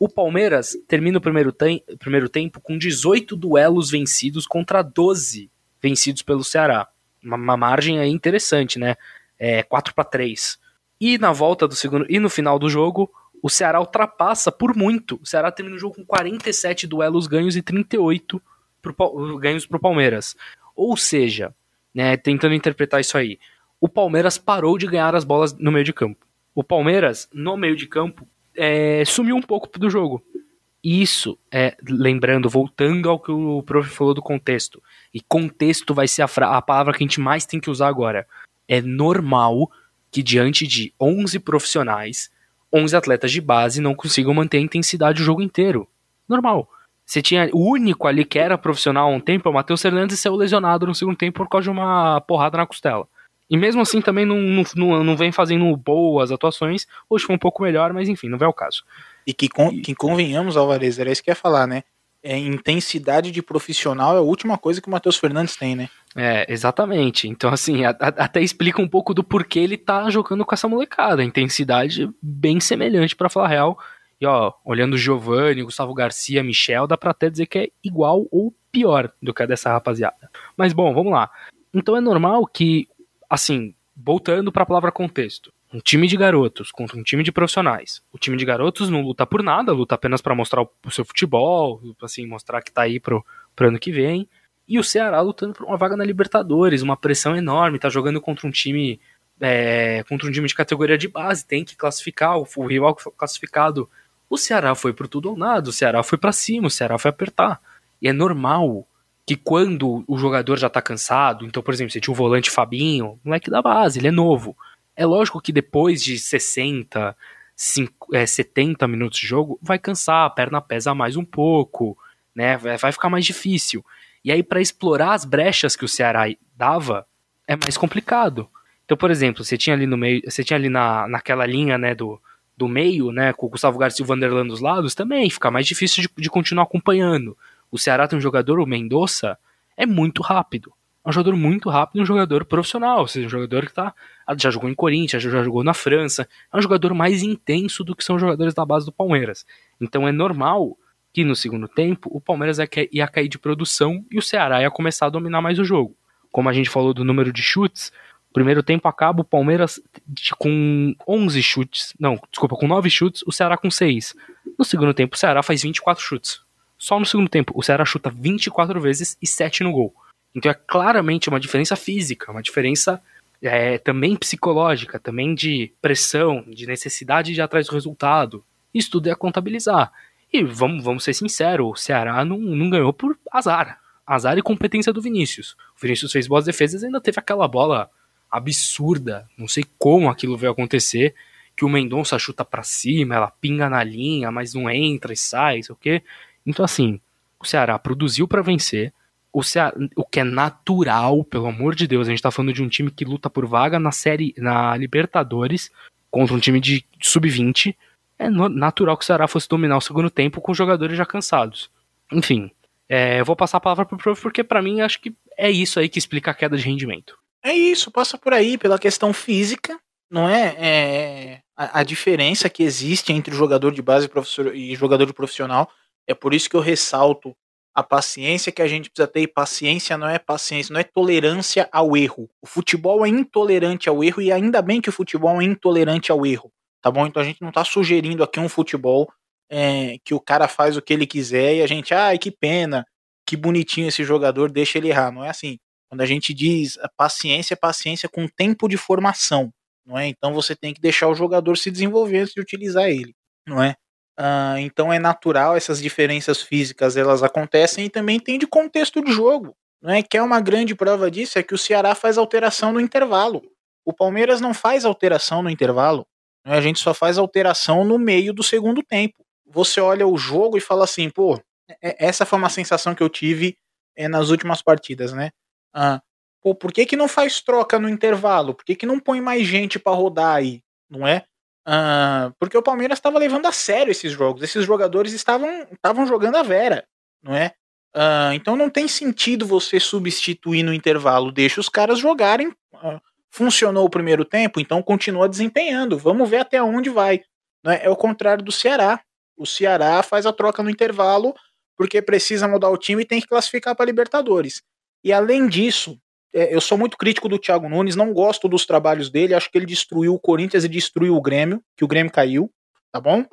Speaker 5: O Palmeiras termina o primeiro, primeiro tempo com 18 duelos vencidos contra 12 vencidos pelo Ceará. Uma, uma margem aí interessante, né? É 4 para 3. E na volta do segundo e no final do jogo, o Ceará ultrapassa por muito. O Ceará termina o jogo com 47 duelos ganhos e 38 pro, ganhos para o Palmeiras. Ou seja, né, tentando interpretar isso aí, o Palmeiras parou de ganhar as bolas no meio de campo. O Palmeiras, no meio de campo, é, sumiu um pouco do jogo. Isso, é, lembrando, voltando ao que o prof falou do contexto, e contexto vai ser a, a palavra que a gente mais tem que usar agora. É normal que diante de 11 profissionais, 11 atletas de base não consigam manter a intensidade o jogo inteiro. Normal. Você tinha o único ali que era profissional há um tempo, o Matheus Fernandes, saiu lesionado no segundo tempo por causa de uma porrada na costela. E mesmo assim também não, não, não vem fazendo boas atuações. Hoje foi um pouco melhor, mas enfim, não é o caso.
Speaker 6: E que, con que convenhamos, Alvarez, era isso que ia falar, né? É, intensidade de profissional é a última coisa que o Matheus Fernandes tem, né?
Speaker 5: É, exatamente. Então, assim, a, a, até explica um pouco do porquê ele tá jogando com essa molecada. Intensidade bem semelhante, para falar real. E, ó, olhando o Giovanni, Gustavo Garcia, Michel, dá pra até dizer que é igual ou pior do que a dessa rapaziada. Mas, bom, vamos lá. Então é normal que assim, voltando para a palavra contexto. Um time de garotos contra um time de profissionais. O time de garotos não luta por nada, luta apenas para mostrar o, seu futebol, assim, mostrar que tá aí pro, pro ano que vem. E o Ceará lutando por uma vaga na Libertadores, uma pressão enorme, tá jogando contra um time é, contra um time de categoria de base, tem que classificar, o, o rival classificado. O Ceará foi por tudo ou nada, o Ceará foi para cima, o Ceará foi apertar. E é normal que quando o jogador já tá cansado, então, por exemplo, você tinha o volante Fabinho, moleque da base, ele é novo. É lógico que depois de 60, 5, é, 70 minutos de jogo, vai cansar, a perna pesa mais um pouco, né? Vai ficar mais difícil. E aí, para explorar as brechas que o Ceará dava, é mais complicado. Então, por exemplo, você tinha ali no meio, você tinha ali na, naquela linha, né, do, do meio, né, com o Gustavo Garcia e o Vanderlan dos lados, também fica mais difícil de, de continuar acompanhando. O Ceará tem um jogador, o Mendonça, é muito rápido. É um jogador muito rápido, um jogador profissional, ou seja, um jogador que tá, já jogou em Corinthians, já jogou na França. É um jogador mais intenso do que são os jogadores da base do Palmeiras. Então é normal que no segundo tempo o Palmeiras ia cair de produção e o Ceará ia começar a dominar mais o jogo. Como a gente falou do número de chutes, primeiro tempo acaba o Palmeiras com 11 chutes, não, desculpa, com 9 chutes, o Ceará com 6. No segundo tempo o Ceará faz 24 chutes. Só no segundo tempo, o Ceará chuta 24 vezes e 7 no gol. Então é claramente uma diferença física, uma diferença é, também psicológica, também de pressão, de necessidade de ir atrás do resultado. Isso tudo é contabilizar. E vamos, vamos ser sinceros, o Ceará não, não ganhou por azar. Azar e competência do Vinícius. O Vinícius fez boas defesas e ainda teve aquela bola absurda, não sei como aquilo veio acontecer, que o Mendonça chuta para cima, ela pinga na linha, mas não entra e sai, sei o quê. Então, assim, o Ceará produziu para vencer. O, Ceará, o que é natural, pelo amor de Deus, a gente tá falando de um time que luta por vaga na série, na Libertadores, contra um time de sub-20. É natural que o Ceará fosse dominar o segundo tempo com jogadores já cansados. Enfim, é, eu vou passar a palavra pro prof, porque para mim acho que é isso aí que explica a queda de rendimento.
Speaker 6: É isso, passa por aí, pela questão física, não é? é a, a, diferença que existe entre o jogador de base e jogador de profissional. É por isso que eu ressalto a paciência que a gente precisa ter. E paciência não é paciência, não é tolerância ao erro. O futebol é intolerante ao erro e ainda bem que o futebol é intolerante ao erro. Tá bom? Então a gente não está sugerindo aqui um futebol é, que o cara faz o que ele quiser e a gente, ai, que pena, que bonitinho esse jogador, deixa ele errar. Não é assim. Quando a gente diz paciência, paciência com tempo de formação, não é? Então você tem que deixar o jogador se desenvolver antes de utilizar ele, não é? Uh, então é natural essas diferenças físicas elas acontecem e também tem de contexto de jogo. Não é que é uma grande prova disso é que o Ceará faz alteração no intervalo. O Palmeiras não faz alteração no intervalo. Né? A gente só faz alteração no meio do segundo tempo. Você olha o jogo e fala assim, pô, é, essa foi uma sensação que eu tive é, nas últimas partidas, né? Ah, pô, por que, que não faz troca no intervalo? Por que, que não põe mais gente para rodar aí? Não é? Uh, porque o Palmeiras estava levando a sério esses jogos. Esses jogadores estavam estavam jogando a vera, não é? Uh, então não tem sentido você substituir no intervalo. Deixa os caras jogarem. Uh, funcionou o primeiro tempo, então continua desempenhando. Vamos ver até onde vai. É? é o contrário do Ceará. O Ceará faz a troca no intervalo porque precisa mudar o time e tem que classificar para Libertadores. E além disso, eu sou muito crítico do Thiago Nunes, não gosto dos trabalhos dele, acho que ele destruiu o Corinthians e destruiu o Grêmio, que o Grêmio caiu, tá bom?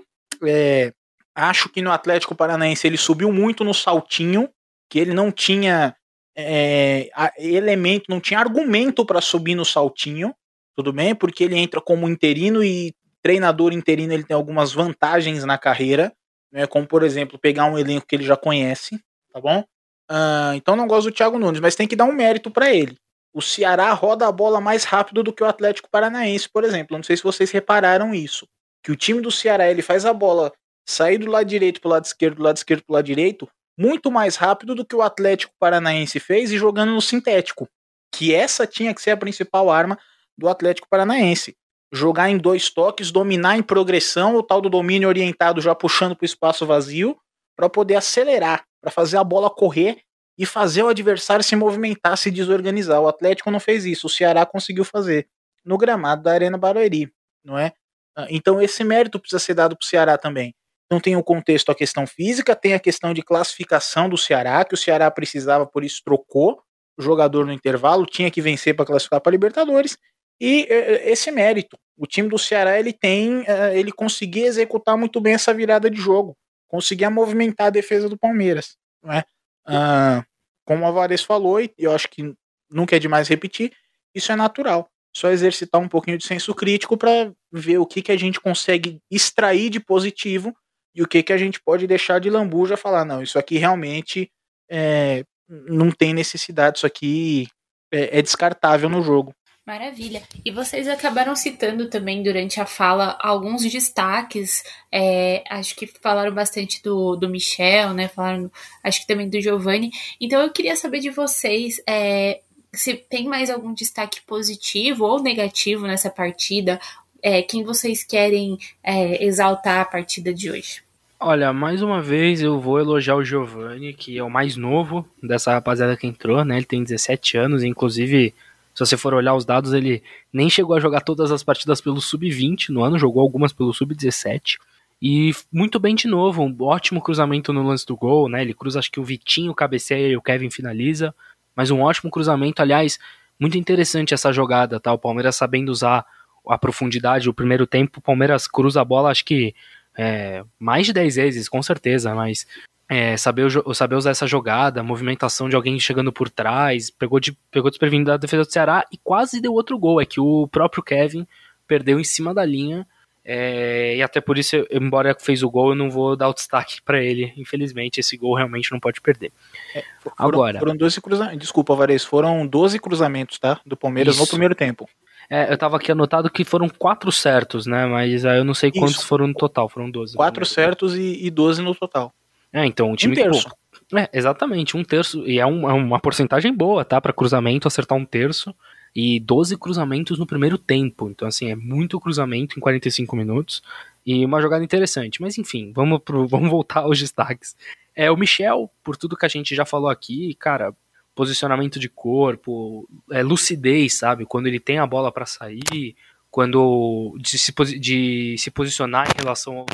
Speaker 6: É, acho que no Atlético Paranaense ele subiu muito no saltinho, que ele não tinha é, elemento, não tinha argumento para subir no saltinho, tudo bem? Porque ele entra como interino e treinador interino ele tem algumas vantagens na carreira, né? Como por exemplo pegar um elenco que ele já conhece, tá bom? Uh, então não gosto do Thiago Nunes, mas tem que dar um mérito para ele. O Ceará roda a bola mais rápido do que o Atlético Paranaense, por exemplo. Não sei se vocês repararam isso. Que o time do Ceará ele faz a bola sair do lado direito para o lado esquerdo, do lado esquerdo para o lado direito, muito mais rápido do que o Atlético Paranaense fez e jogando no sintético. Que essa tinha que ser a principal arma do Atlético Paranaense. Jogar em dois toques, dominar em progressão, o tal do domínio orientado já puxando para o espaço vazio, para poder acelerar, para fazer a bola correr e fazer o adversário se movimentar, se desorganizar. O Atlético não fez isso, o Ceará conseguiu fazer no gramado da Arena Barueri, não é? Ah, então esse mérito precisa ser dado para o Ceará também. Então tem o contexto, a questão física, tem a questão de classificação do Ceará, que o Ceará precisava, por isso trocou o jogador no intervalo, tinha que vencer para classificar para Libertadores. E esse mérito, o time do Ceará ele tem, eh, ele conseguia executar muito bem essa virada de jogo, conseguia movimentar a defesa do Palmeiras, é? Ah, como o Alvarez falou, e eu acho que nunca é demais repetir, isso é natural. Só exercitar um pouquinho de senso crítico para ver o que, que a gente consegue extrair de positivo e o que, que a gente pode deixar de lambuja falar, não, isso aqui realmente é, não tem necessidade, isso aqui é, é descartável no jogo.
Speaker 4: Maravilha. E vocês acabaram citando também durante a fala alguns destaques. É, acho que falaram bastante do, do Michel, né? Falaram, acho que também do Giovanni. Então eu queria saber de vocês é, se tem mais algum destaque positivo ou negativo nessa partida. É, quem vocês querem é, exaltar a partida de hoje?
Speaker 5: Olha, mais uma vez eu vou elogiar o Giovanni, que é o mais novo dessa rapaziada que entrou, né? Ele tem 17 anos, inclusive, se você for olhar os dados, ele nem chegou a jogar todas as partidas pelo sub-20 no ano, jogou algumas pelo sub-17. E muito bem de novo, um ótimo cruzamento no lance do gol, né? Ele cruza, acho que o Vitinho cabeceia e o Kevin finaliza, mas um ótimo cruzamento, aliás, muito interessante essa jogada, tá? O Palmeiras sabendo usar a profundidade, o primeiro tempo, o Palmeiras cruza a bola, acho que é, mais de 10 vezes, com certeza, mas é, saber, saber usar essa jogada, movimentação de alguém chegando por trás, pegou, de, pegou desprevenido da defesa do Ceará e quase deu outro gol. É que o próprio Kevin perdeu em cima da linha. É, e até por isso, embora fez o gol, eu não vou dar o destaque para ele. Infelizmente, esse gol realmente não pode perder.
Speaker 6: É, foram, Agora, foram 12 cruzamentos. Desculpa, Vares, foram 12 cruzamentos, tá? Do Palmeiras isso. no primeiro tempo.
Speaker 5: É, eu tava aqui anotado que foram quatro certos, né? Mas aí eu não sei quantos Isso. foram no total, foram 12.
Speaker 6: Quatro certos e, e 12 no total.
Speaker 5: É, então o time. Um terço. Pô, é, exatamente, um terço. E é, um, é uma porcentagem boa, tá? Para cruzamento, acertar um terço. E 12 cruzamentos no primeiro tempo. Então, assim, é muito cruzamento em 45 minutos. E uma jogada interessante. Mas enfim, vamos, pro, vamos voltar aos destaques. É o Michel, por tudo que a gente já falou aqui, cara, posicionamento de corpo, é, lucidez, sabe? Quando ele tem a bola para sair, quando de se, de se posicionar em relação aos,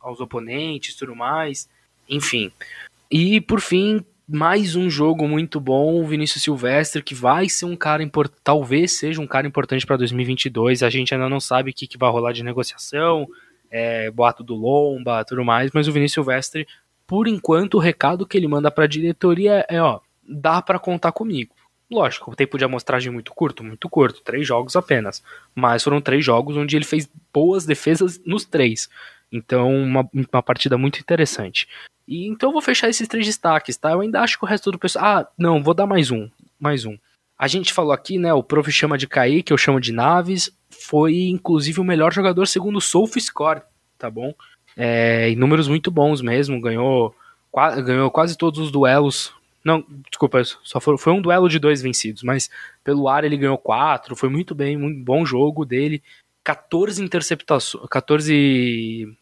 Speaker 5: aos oponentes, tudo mais, enfim. E por fim, mais um jogo muito bom, o Vinícius Silvestre, que vai ser um cara importante, talvez seja um cara importante para 2022. A gente ainda não sabe o que, que vai rolar de negociação, é, boato do Lomba, tudo mais, mas o Vinícius Silvestre, por enquanto, o recado que ele manda para a diretoria é: ó, dá para contar comigo. Lógico, o tempo de amostragem é muito curto, muito curto, três jogos apenas. Mas foram três jogos onde ele fez boas defesas nos três. Então, uma, uma partida muito interessante. E então eu vou fechar esses três destaques, tá? Eu ainda acho que o resto do pessoal. Ah, não, vou dar mais um. Mais um. A gente falou aqui, né? O prof chama de Kaique, eu chamo de Naves. Foi inclusive o melhor jogador segundo o SofaScore, tá bom? É, números muito bons mesmo. Ganhou, ganhou quase todos os duelos não, desculpa, só foi, foi, um duelo de dois vencidos, mas pelo ar ele ganhou quatro, foi muito bem, bom jogo dele. 14 interceptações, 14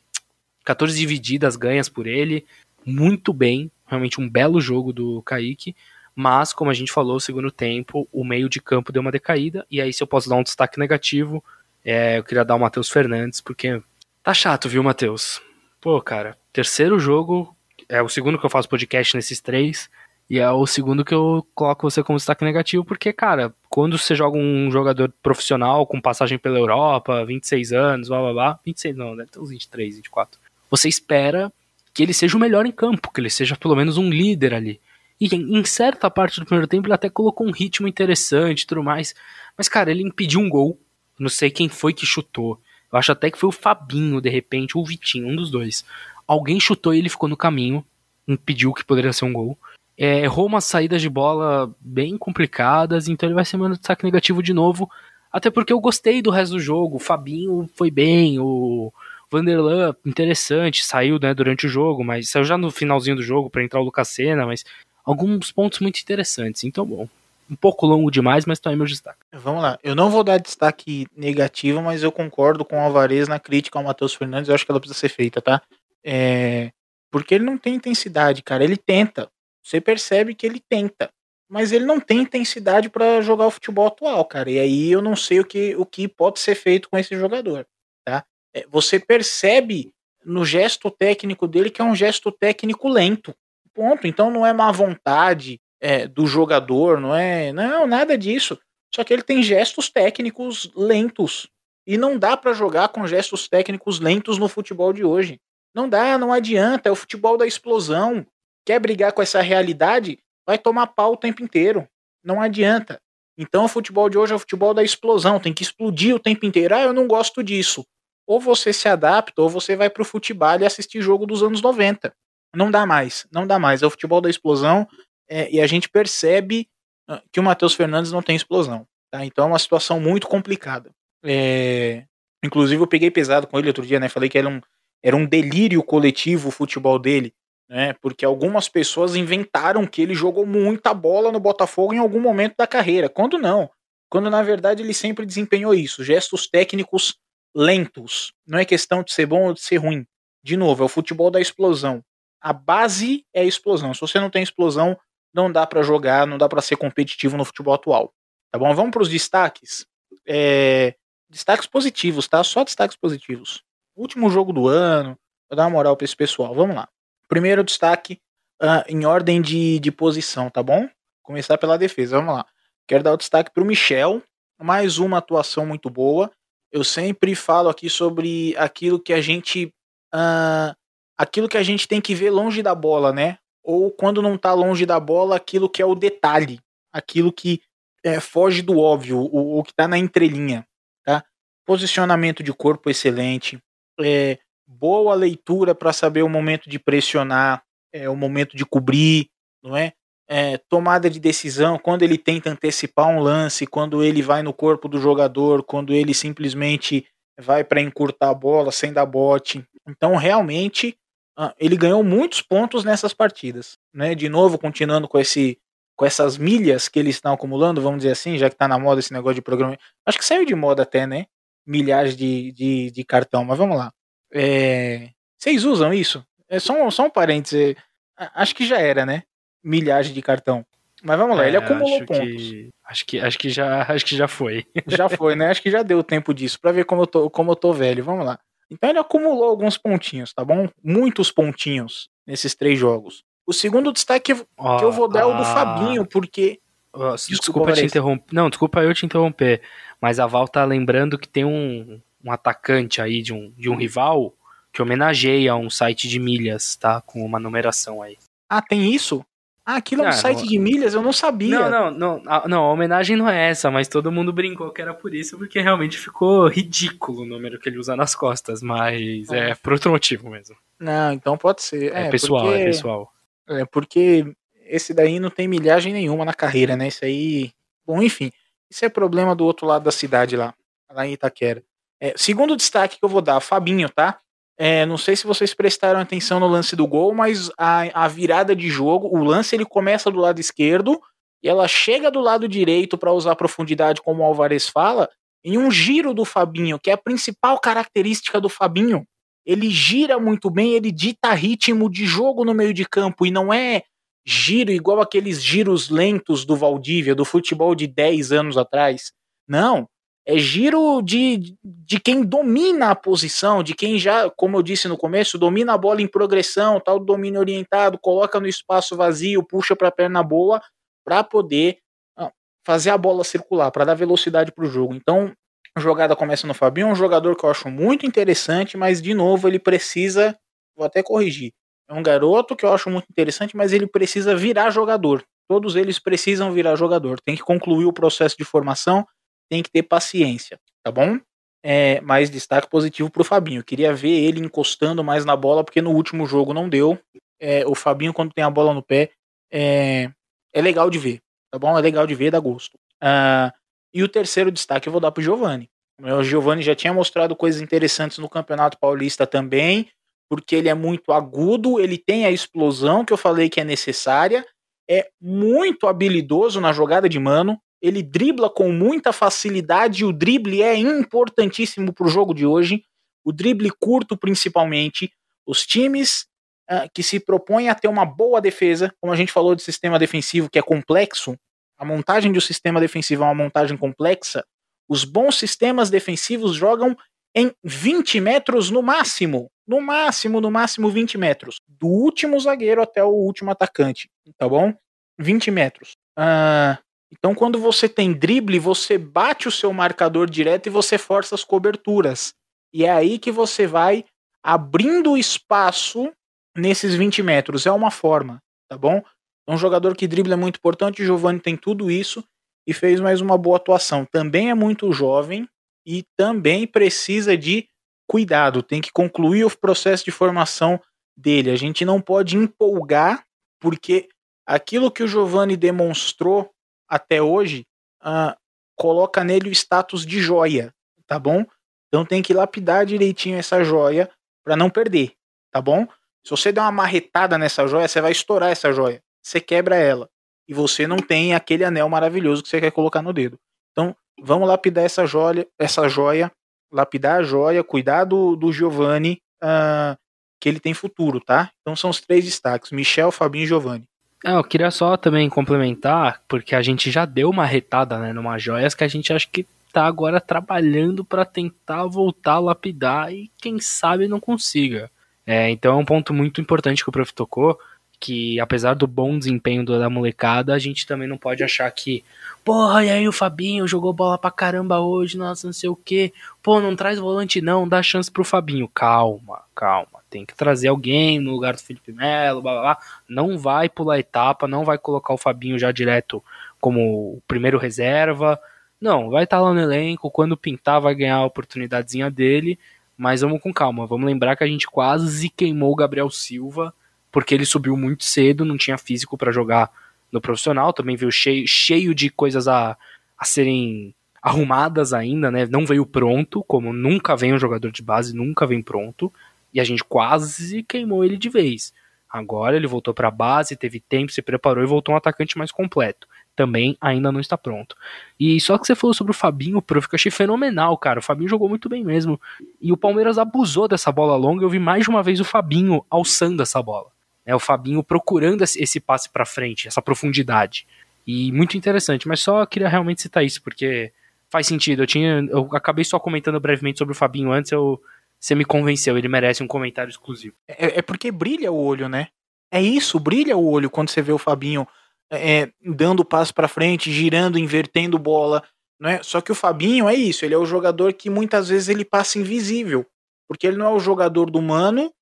Speaker 5: 14 divididas ganhas por ele, muito bem, realmente um belo jogo do Kaique, mas como a gente falou, segundo tempo, o meio de campo deu uma decaída, e aí se eu posso dar um destaque negativo, é, eu queria dar o Matheus Fernandes, porque tá chato, viu, Matheus? Pô, cara, terceiro jogo, é o segundo que eu faço podcast nesses três, e é o segundo que eu coloco você como destaque negativo, porque, cara, quando você joga um jogador profissional com passagem pela Europa, 26 anos, blá blá blá, 26 não, deve ter uns 23, 24, você espera que ele seja o melhor em campo, que ele seja pelo menos um líder ali. E em certa parte do primeiro tempo ele até colocou um ritmo interessante e tudo mais. Mas, cara, ele impediu um gol. Não sei quem foi que chutou. Eu acho até que foi o Fabinho, de repente, ou o Vitinho, um dos dois. Alguém chutou e ele ficou no caminho. Impediu que poderia ser um gol. É, errou umas saídas de bola bem complicadas, então ele vai ser meu destaque negativo de novo. Até porque eu gostei do resto do jogo. O Fabinho foi bem, o Vanderlan, interessante, saiu né, durante o jogo, mas saiu já no finalzinho do jogo para entrar o Lucas Senna, mas alguns pontos muito interessantes. Então, bom, um pouco longo demais, mas tá aí meu destaque.
Speaker 6: Vamos lá. Eu não vou dar destaque negativo, mas eu concordo com o Alvarez na crítica ao Matheus Fernandes. Eu acho que ela precisa ser feita, tá? É... Porque ele não tem intensidade, cara. Ele tenta. Você percebe que ele tenta. Mas ele não tem intensidade para jogar o futebol atual, cara. E aí eu não sei o que, o que pode ser feito com esse jogador, tá? É, você percebe no gesto técnico dele que é um gesto técnico lento. Ponto. Então não é má vontade é, do jogador, não é. Não, nada disso. Só que ele tem gestos técnicos lentos. E não dá para jogar com gestos técnicos lentos no futebol de hoje. Não dá, não adianta. É o futebol da explosão. Quer brigar com essa realidade? Vai tomar pau o tempo inteiro. Não adianta. Então o futebol de hoje é o futebol da explosão. Tem que explodir o tempo inteiro. Ah, eu não gosto disso. Ou você se adapta, ou você vai pro futebol e assistir jogo dos anos 90. Não dá mais, não dá mais. É o futebol da explosão é, e a gente percebe ah, que o Matheus Fernandes não tem explosão. Tá? Então é uma situação muito complicada. É, inclusive eu peguei pesado com ele outro dia, né? Falei que era um, era um delírio coletivo o futebol dele, né? Porque algumas pessoas inventaram que ele jogou muita bola no Botafogo em algum momento da carreira. Quando não? Quando na verdade ele sempre desempenhou isso, gestos técnicos lentos. Não é questão de ser bom ou de ser ruim. De novo, é o futebol da explosão a base é a explosão. Se você não tem explosão, não dá para jogar, não dá para ser competitivo no futebol atual. Tá bom? Vamos para os destaques. É, destaques positivos, tá? Só destaques positivos. Último jogo do ano, vou dar uma moral para esse pessoal. Vamos lá. Primeiro destaque uh, em ordem de, de posição, tá bom? Começar pela defesa, vamos lá. Quero dar o destaque para o Michel. Mais uma atuação muito boa. Eu sempre falo aqui sobre aquilo que a gente uh, aquilo que a gente tem que ver longe da bola, né? Ou quando não tá longe da bola, aquilo que é o detalhe, aquilo que é, foge do óbvio, o, o, que tá na entrelinha, tá? Posicionamento de corpo excelente, é, boa leitura para saber o momento de pressionar, é, o momento de cobrir, não é? é? Tomada de decisão, quando ele tenta antecipar um lance, quando ele vai no corpo do jogador, quando ele simplesmente vai para encurtar a bola sem dar bote. Então, realmente, ah, ele ganhou muitos pontos nessas partidas, né? De novo, continuando com esse com essas milhas que eles estão acumulando, vamos dizer assim, já que está na moda esse negócio de programa. Acho que saiu de moda até, né? Milhares de, de, de cartão, mas vamos lá. É, vocês usam isso? É só um, só um parênteses. Acho que já era, né? Milhares de cartão. Mas vamos lá, é, ele acumulou
Speaker 5: acho
Speaker 6: pontos.
Speaker 5: Que, acho, que, acho, que já, acho que já foi.
Speaker 6: Já foi, né? Acho que já deu tempo disso, para ver como eu, tô, como eu tô velho. Vamos lá. Então ele acumulou alguns pontinhos, tá bom? Muitos pontinhos nesses três jogos. O segundo destaque oh, que eu vou dar é o do ah. Fabinho, porque.
Speaker 5: Oh, desculpa, desculpa te interromper. Não, desculpa eu te interromper. Mas a Val tá lembrando que tem um, um atacante aí de um, de um rival que homenageia um site de milhas, tá? Com uma numeração aí.
Speaker 6: Ah, tem isso? Ah, aquilo é um ah, site não... de milhas? Eu não sabia.
Speaker 5: Não, não, não, a, não, a homenagem não é essa, mas todo mundo brincou que era por isso, porque realmente ficou ridículo o número que ele usa nas costas, mas é, é por outro motivo mesmo.
Speaker 6: Não, então pode ser.
Speaker 5: É, é pessoal, porque, é pessoal.
Speaker 6: É, porque esse daí não tem milhagem nenhuma na carreira, né? Isso aí. Bom, enfim. Isso é problema do outro lado da cidade lá, lá em Itaquera. É, segundo destaque que eu vou dar, Fabinho, tá? É, não sei se vocês prestaram atenção no lance do gol, mas a, a virada de jogo, o lance ele começa do lado esquerdo e ela chega do lado direito para usar profundidade, como o Alvarez fala, em um giro do Fabinho, que é a principal característica do Fabinho. Ele gira muito bem, ele dita ritmo de jogo no meio de campo e não é giro igual aqueles giros lentos do Valdívia, do futebol de 10 anos atrás. Não, é giro de, de quem domina a posição, de quem já, como eu disse no começo, domina a bola em progressão, tal domínio orientado, coloca no espaço vazio, puxa para a perna boa, para poder ah, fazer a bola circular, para dar velocidade para o jogo. Então, a jogada começa no Fabinho, um jogador que eu acho muito interessante, mas de novo ele precisa, vou até corrigir, é um garoto que eu acho muito interessante, mas ele precisa virar jogador. Todos eles precisam virar jogador. Tem que concluir o processo de formação, tem que ter paciência, tá bom? É, destaque positivo pro Fabinho. queria ver ele encostando mais na bola, porque no último jogo não deu. É, o Fabinho, quando tem a bola no pé, é, é legal de ver, tá bom? É legal de ver, dá gosto. Uh, e o terceiro destaque eu vou dar pro Giovani. O Giovani já tinha mostrado coisas interessantes no Campeonato Paulista também, porque ele é muito agudo, ele tem a explosão que eu falei que é necessária, é muito habilidoso na jogada de mano, ele dribla com muita facilidade, o drible é importantíssimo para o jogo de hoje, o drible curto principalmente. Os times uh, que se propõem a ter uma boa defesa, como a gente falou de sistema defensivo que é complexo, a montagem de um sistema defensivo é uma montagem complexa, os bons sistemas defensivos jogam em 20 metros no máximo. No máximo, no máximo 20 metros. Do último zagueiro até o último atacante. Tá bom? 20 metros. Uh, então, quando você tem drible, você bate o seu marcador direto e você força as coberturas. E é aí que você vai abrindo espaço nesses 20 metros. É uma forma, tá bom? É um jogador que dribla é muito importante. Giovanni tem tudo isso e fez mais uma boa atuação. Também é muito jovem e também precisa de cuidado. Tem que concluir o processo de formação dele. A gente não pode empolgar, porque aquilo que o Giovanni demonstrou até hoje uh, coloca nele o status de joia, tá bom? Então tem que lapidar direitinho essa joia para não perder, tá bom? Se você der uma marretada nessa joia, você vai estourar essa joia você quebra ela. E você não tem aquele anel maravilhoso que você quer colocar no dedo. Então, vamos lapidar essa joia, essa joia lapidar a joia, cuidar do, do Giovanni, uh, que ele tem futuro, tá? Então são os três destaques: Michel, Fabinho e Giovanni.
Speaker 5: É, eu queria só também complementar, porque a gente já deu uma retada, né, numa joias que a gente acha que tá agora trabalhando para tentar voltar a lapidar e quem sabe não consiga. É, então é um ponto muito importante que o prof tocou, que apesar do bom desempenho da molecada, a gente também não pode achar que, porra, e aí o Fabinho jogou bola pra caramba hoje, nossa, não sei o que, pô, não traz volante não, dá chance pro Fabinho. Calma, calma, tem que trazer alguém no lugar do Felipe Melo, blá blá blá. Não vai pular etapa, não vai colocar o Fabinho já direto como o primeiro reserva. Não, vai estar tá lá no elenco, quando pintar vai ganhar a oportunidadezinha dele, mas vamos com calma. Vamos lembrar que a gente quase queimou o Gabriel Silva porque ele subiu muito cedo, não tinha físico para jogar no profissional, também veio cheio, cheio de coisas a, a serem arrumadas ainda, né? Não veio pronto, como nunca vem um jogador de base, nunca vem pronto, e a gente quase queimou ele de vez. Agora ele voltou para a base, teve tempo, se preparou e voltou um atacante mais completo. Também ainda não está pronto. E só que você falou sobre o Fabinho, prof, que eu achei fenomenal, cara. O Fabinho jogou muito bem mesmo. E o Palmeiras abusou dessa bola longa. Eu vi mais de uma vez o Fabinho alçando essa bola. É o Fabinho procurando esse passe para frente, essa profundidade. E muito interessante, mas só queria realmente citar isso, porque faz sentido. Eu tinha. Eu acabei só comentando brevemente sobre o Fabinho antes, eu, você me convenceu, ele merece um comentário exclusivo.
Speaker 6: É, é porque brilha o olho, né? É isso, brilha o olho quando você vê o Fabinho é, é dando passo para frente, girando, invertendo bola. Não é? Só que o Fabinho é isso, ele é o jogador que muitas vezes ele passa invisível. Porque ele não é o jogador do mano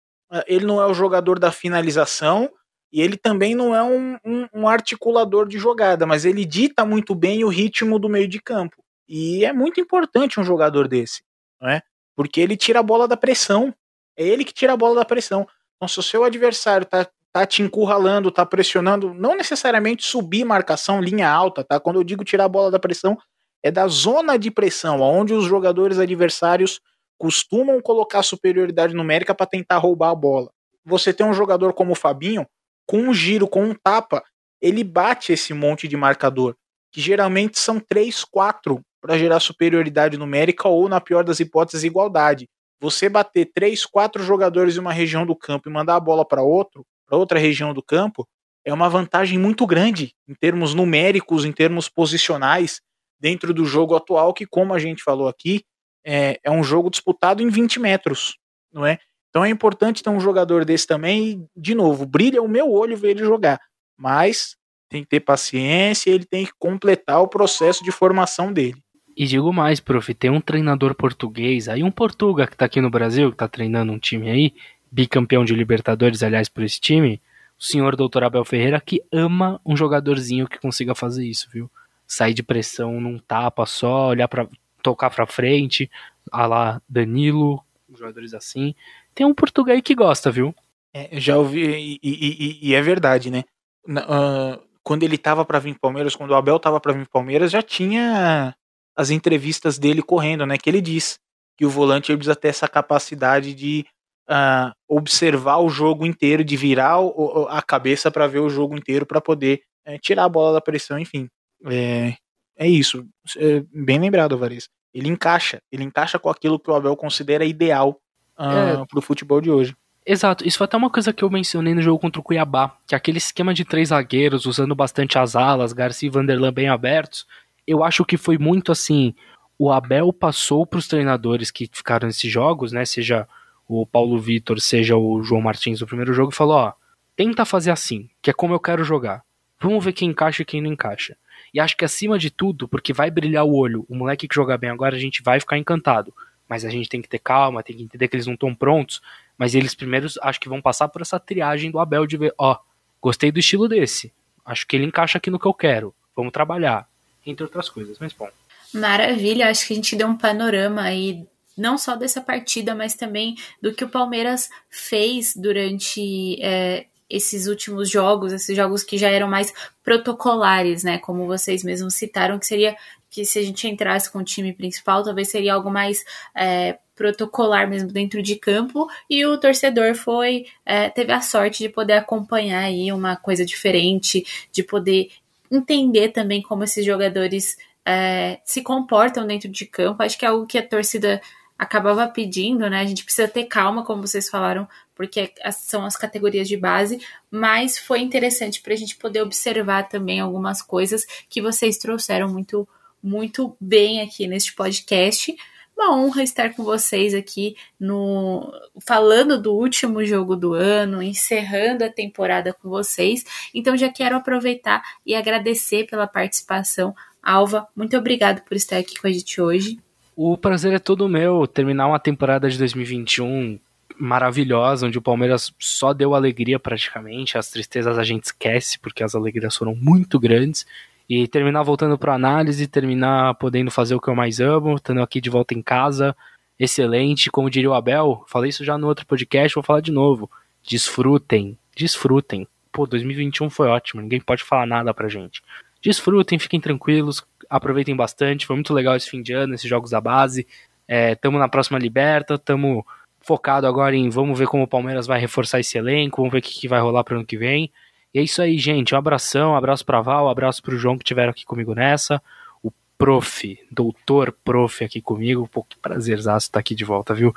Speaker 6: ele não é o jogador da finalização e ele também não é um, um, um, articulador de jogada, mas ele dita muito bem o ritmo do meio de campo. E é muito importante um jogador desse, não é? Porque ele tira a bola da pressão. É ele que tira a bola da pressão. Então, se o seu adversário tá, tá te encurralando, tá pressionando, não necessariamente subir marcação, linha alta, tá? Quando eu digo tirar a bola da pressão, é da zona de pressão, onde os jogadores adversários costumam colocar superioridade numérica para tentar roubar a bola. Você tem um jogador como o Fabinho, com um giro, com um tapa, ele bate esse monte de marcador, que geralmente são 3, 4 para gerar superioridade numérica ou, na pior das hipóteses, igualdade. Você bater 3, 4 jogadores em uma região do campo e mandar a bola para outro, para outra região do campo, é uma vantagem muito grande em termos numéricos, em termos posicionais. dentro do jogo atual, que, como a gente falou aqui, é, é um jogo disputado em 20 metros, não é? Então é importante ter um jogador desse também, e, de novo, brilha o meu olho ver ele jogar, mas tem que ter paciência, ele tem que completar o processo de formação dele.
Speaker 5: E digo mais, prof, tem um treinador português, aí um portuga que tá aqui no Brasil, que tá treinando um time aí, bicampeão de Libertadores, aliás, por esse time, o senhor doutor Abel Ferreira, que ama um jogadorzinho que consiga fazer isso, viu? Sair de pressão num tapa só, olhar para tocar pra frente, a lá Danilo, jogadores assim. Tem um português que gosta, viu?
Speaker 6: É, já ouvi, e, e, e, e, é verdade, né? Uh, quando ele tava para vir pro Palmeiras, quando o Abel tava para vir pro Palmeiras, já tinha as entrevistas dele correndo, né? Que ele diz que o volante precisa ter essa capacidade de uh, observar o jogo inteiro, de virar o, a cabeça para ver o jogo inteiro, para poder é, tirar a bola da pressão, enfim. É, é isso. É bem lembrado, Varis. Ele encaixa, ele encaixa com aquilo que o Abel considera ideal uh, é. pro futebol de hoje.
Speaker 5: Exato, isso foi até uma coisa que eu mencionei no jogo contra o Cuiabá, que aquele esquema de três zagueiros, usando bastante as alas, Garcia e Vanderlan bem abertos, eu acho que foi muito assim, o Abel passou para os treinadores que ficaram nesses jogos, né, seja o Paulo Vitor, seja o João Martins no primeiro jogo, e falou: ó, tenta fazer assim, que é como eu quero jogar. Vamos ver quem encaixa e quem não encaixa. E acho que acima de tudo, porque vai brilhar o olho, o moleque que joga bem agora, a gente vai ficar encantado. Mas a gente tem que ter calma, tem que entender que eles não estão prontos. Mas eles primeiros acho que vão passar por essa triagem do Abel de ver, ó, gostei do estilo desse. Acho que ele encaixa aqui no que eu quero. Vamos trabalhar. Entre outras coisas, mas bom.
Speaker 4: Maravilha, acho que a gente deu um panorama aí não só dessa partida, mas também do que o Palmeiras fez durante é, esses últimos jogos, esses jogos que já eram mais protocolares, né? Como vocês mesmos citaram, que seria que se a gente entrasse com o time principal, talvez seria algo mais é, protocolar mesmo dentro de campo. E o torcedor foi é, teve a sorte de poder acompanhar aí uma coisa diferente, de poder entender também como esses jogadores é, se comportam dentro de campo. Acho que é algo que a torcida acabava pedindo, né? A gente precisa ter calma, como vocês falaram, porque são as categorias de base, mas foi interessante para a gente poder observar também algumas coisas que vocês trouxeram muito, muito bem aqui neste podcast. Uma honra estar com vocês aqui no falando do último jogo do ano, encerrando a temporada com vocês. Então já quero aproveitar e agradecer pela participação. Alva, muito obrigado por estar aqui com a gente hoje.
Speaker 5: O prazer é todo meu terminar uma temporada de 2021 maravilhosa, onde o Palmeiras só deu alegria praticamente, as tristezas a gente esquece, porque as alegrias foram muito grandes, e terminar voltando para análise, terminar podendo fazer o que eu mais amo, estando aqui de volta em casa, excelente, como diria o Abel, falei isso já no outro podcast, vou falar de novo, desfrutem, desfrutem, pô, 2021 foi ótimo, ninguém pode falar nada pra gente, desfrutem, fiquem tranquilos, aproveitem bastante. Foi muito legal esse fim de ano, esses jogos da base. Estamos é, na próxima Liberta, estamos focado agora em vamos ver como o Palmeiras vai reforçar esse elenco, vamos ver o que, que vai rolar para o ano que vem. E é isso aí, gente. Um abração, um abraço para Val, um abraço para o João que estiveram aqui comigo nessa. O prof, doutor prof aqui comigo. Pô, que prazerzaço estar aqui de volta, viu?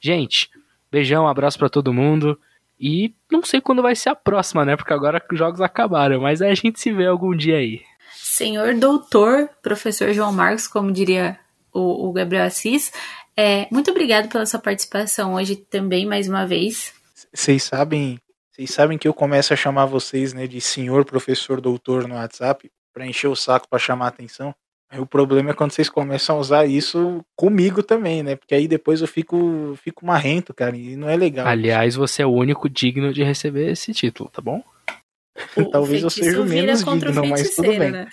Speaker 5: Gente, beijão, um abraço para todo mundo. E não sei quando vai ser a próxima, né? Porque agora os jogos acabaram, mas aí a gente se vê algum dia aí.
Speaker 4: Senhor doutor, professor João Marcos, como diria o, o Gabriel Assis, é, muito obrigado pela sua participação hoje também, mais uma vez.
Speaker 6: Vocês sabem, vocês sabem que eu começo a chamar vocês né, de senhor professor doutor no WhatsApp para encher o saco para chamar a atenção. o problema é quando vocês começam a usar isso comigo também, né? Porque aí depois eu fico, fico marrento, cara, e não é legal.
Speaker 5: Aliás, você é o único digno de receber esse título, tá bom?
Speaker 6: O Talvez eu seja o menos digno, mas tudo bem. Né?